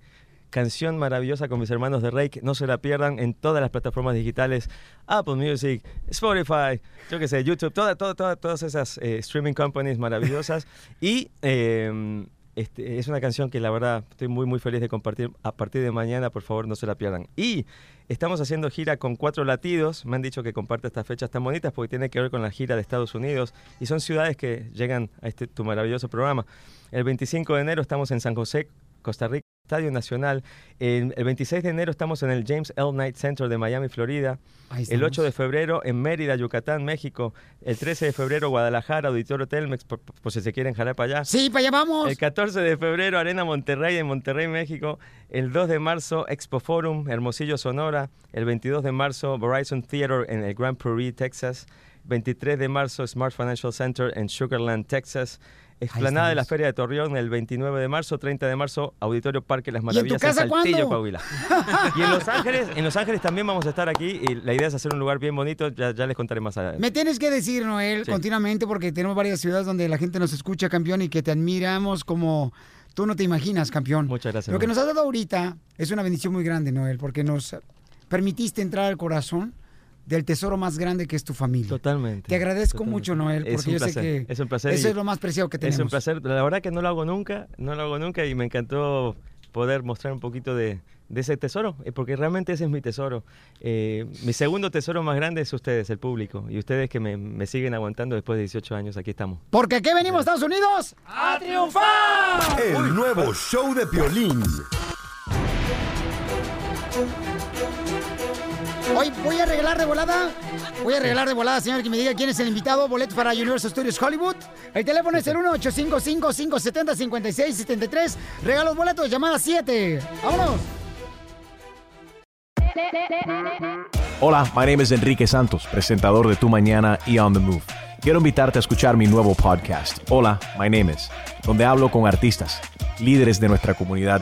canción maravillosa con mis hermanos de Rake. No se la pierdan en todas las plataformas digitales, Apple Music, Spotify, yo qué sé, YouTube, toda, toda, toda- todas esas eh, streaming companies maravillosas. y eh, este, es una canción que la verdad estoy muy muy feliz de compartir a partir de mañana, por favor no se la pierdan. Y estamos haciendo gira con Cuatro Latidos, me han dicho que comparte estas fechas tan bonitas porque tiene que ver con la gira de Estados Unidos y son ciudades que llegan a este tu maravilloso programa. El 25 de enero estamos en San José, Costa Rica, Estadio Nacional. El, el 26 de enero estamos en el James L. Knight Center de Miami, Florida. El 8 estamos. de febrero en Mérida, Yucatán, México. El 13 de febrero Guadalajara, Auditorio Telmex, por, por si se quieren jalar para allá. Sí, para allá vamos. El 14 de febrero Arena Monterrey en Monterrey, México. El 2 de marzo Expo Forum, Hermosillo, Sonora. El 22 de marzo Verizon Theater en el Grand Prairie, Texas. 23 de marzo Smart Financial Center en Sugarland, Texas. Explanada de la. Feria de Torreón el 29 de marzo, 30 de marzo, Auditorio Parque Las ¿Y en tu Maravillas casa Saltillo, cuándo? Coahuila. Y en Los Ángeles, en Los Ángeles también vamos a estar aquí y la idea es hacer un lugar bien bonito, ya, ya les contaré más adelante. Me tienes que decir, Noel, Sí. continuamente, porque tenemos varias ciudades donde la gente nos escucha, campeón, y que te admiramos como tú no te imaginas, campeón. Muchas gracias. Lo que nos has dado ahorita es una bendición muy grande, Noel, porque nos permitiste entrar al corazón del tesoro más grande que es tu familia. Totalmente. Te agradezco totalmente. mucho, Noel, Es porque un yo sé que es un placer eso y- es lo más preciado que Es un tenemos. placer. La verdad que no lo hago nunca, no lo hago nunca y me encantó poder mostrar un poquito de, de ese tesoro, eh, porque realmente ese es mi tesoro. Eh, mi segundo tesoro más grande es ustedes, el público, y ustedes que me, me siguen aguantando después de 18 años, aquí estamos. Porque aquí venimos, Estados Unidos, a triunfar. El nuevo show de Piolín. Hoy voy a regalar de volada. Voy a regalar de volada, señor, que me diga quién es el invitado. Boletos para Universal Studios Hollywood. El teléfono es el 1-855-570-5673. Regalos boletos, llamada 7. ¡Vámonos! Hola, my name is Enrique Santos, presentador de Tu Mañana y On the Move. Quiero invitarte a escuchar mi nuevo podcast, Hola, my name is, donde hablo con artistas, líderes de nuestra comunidad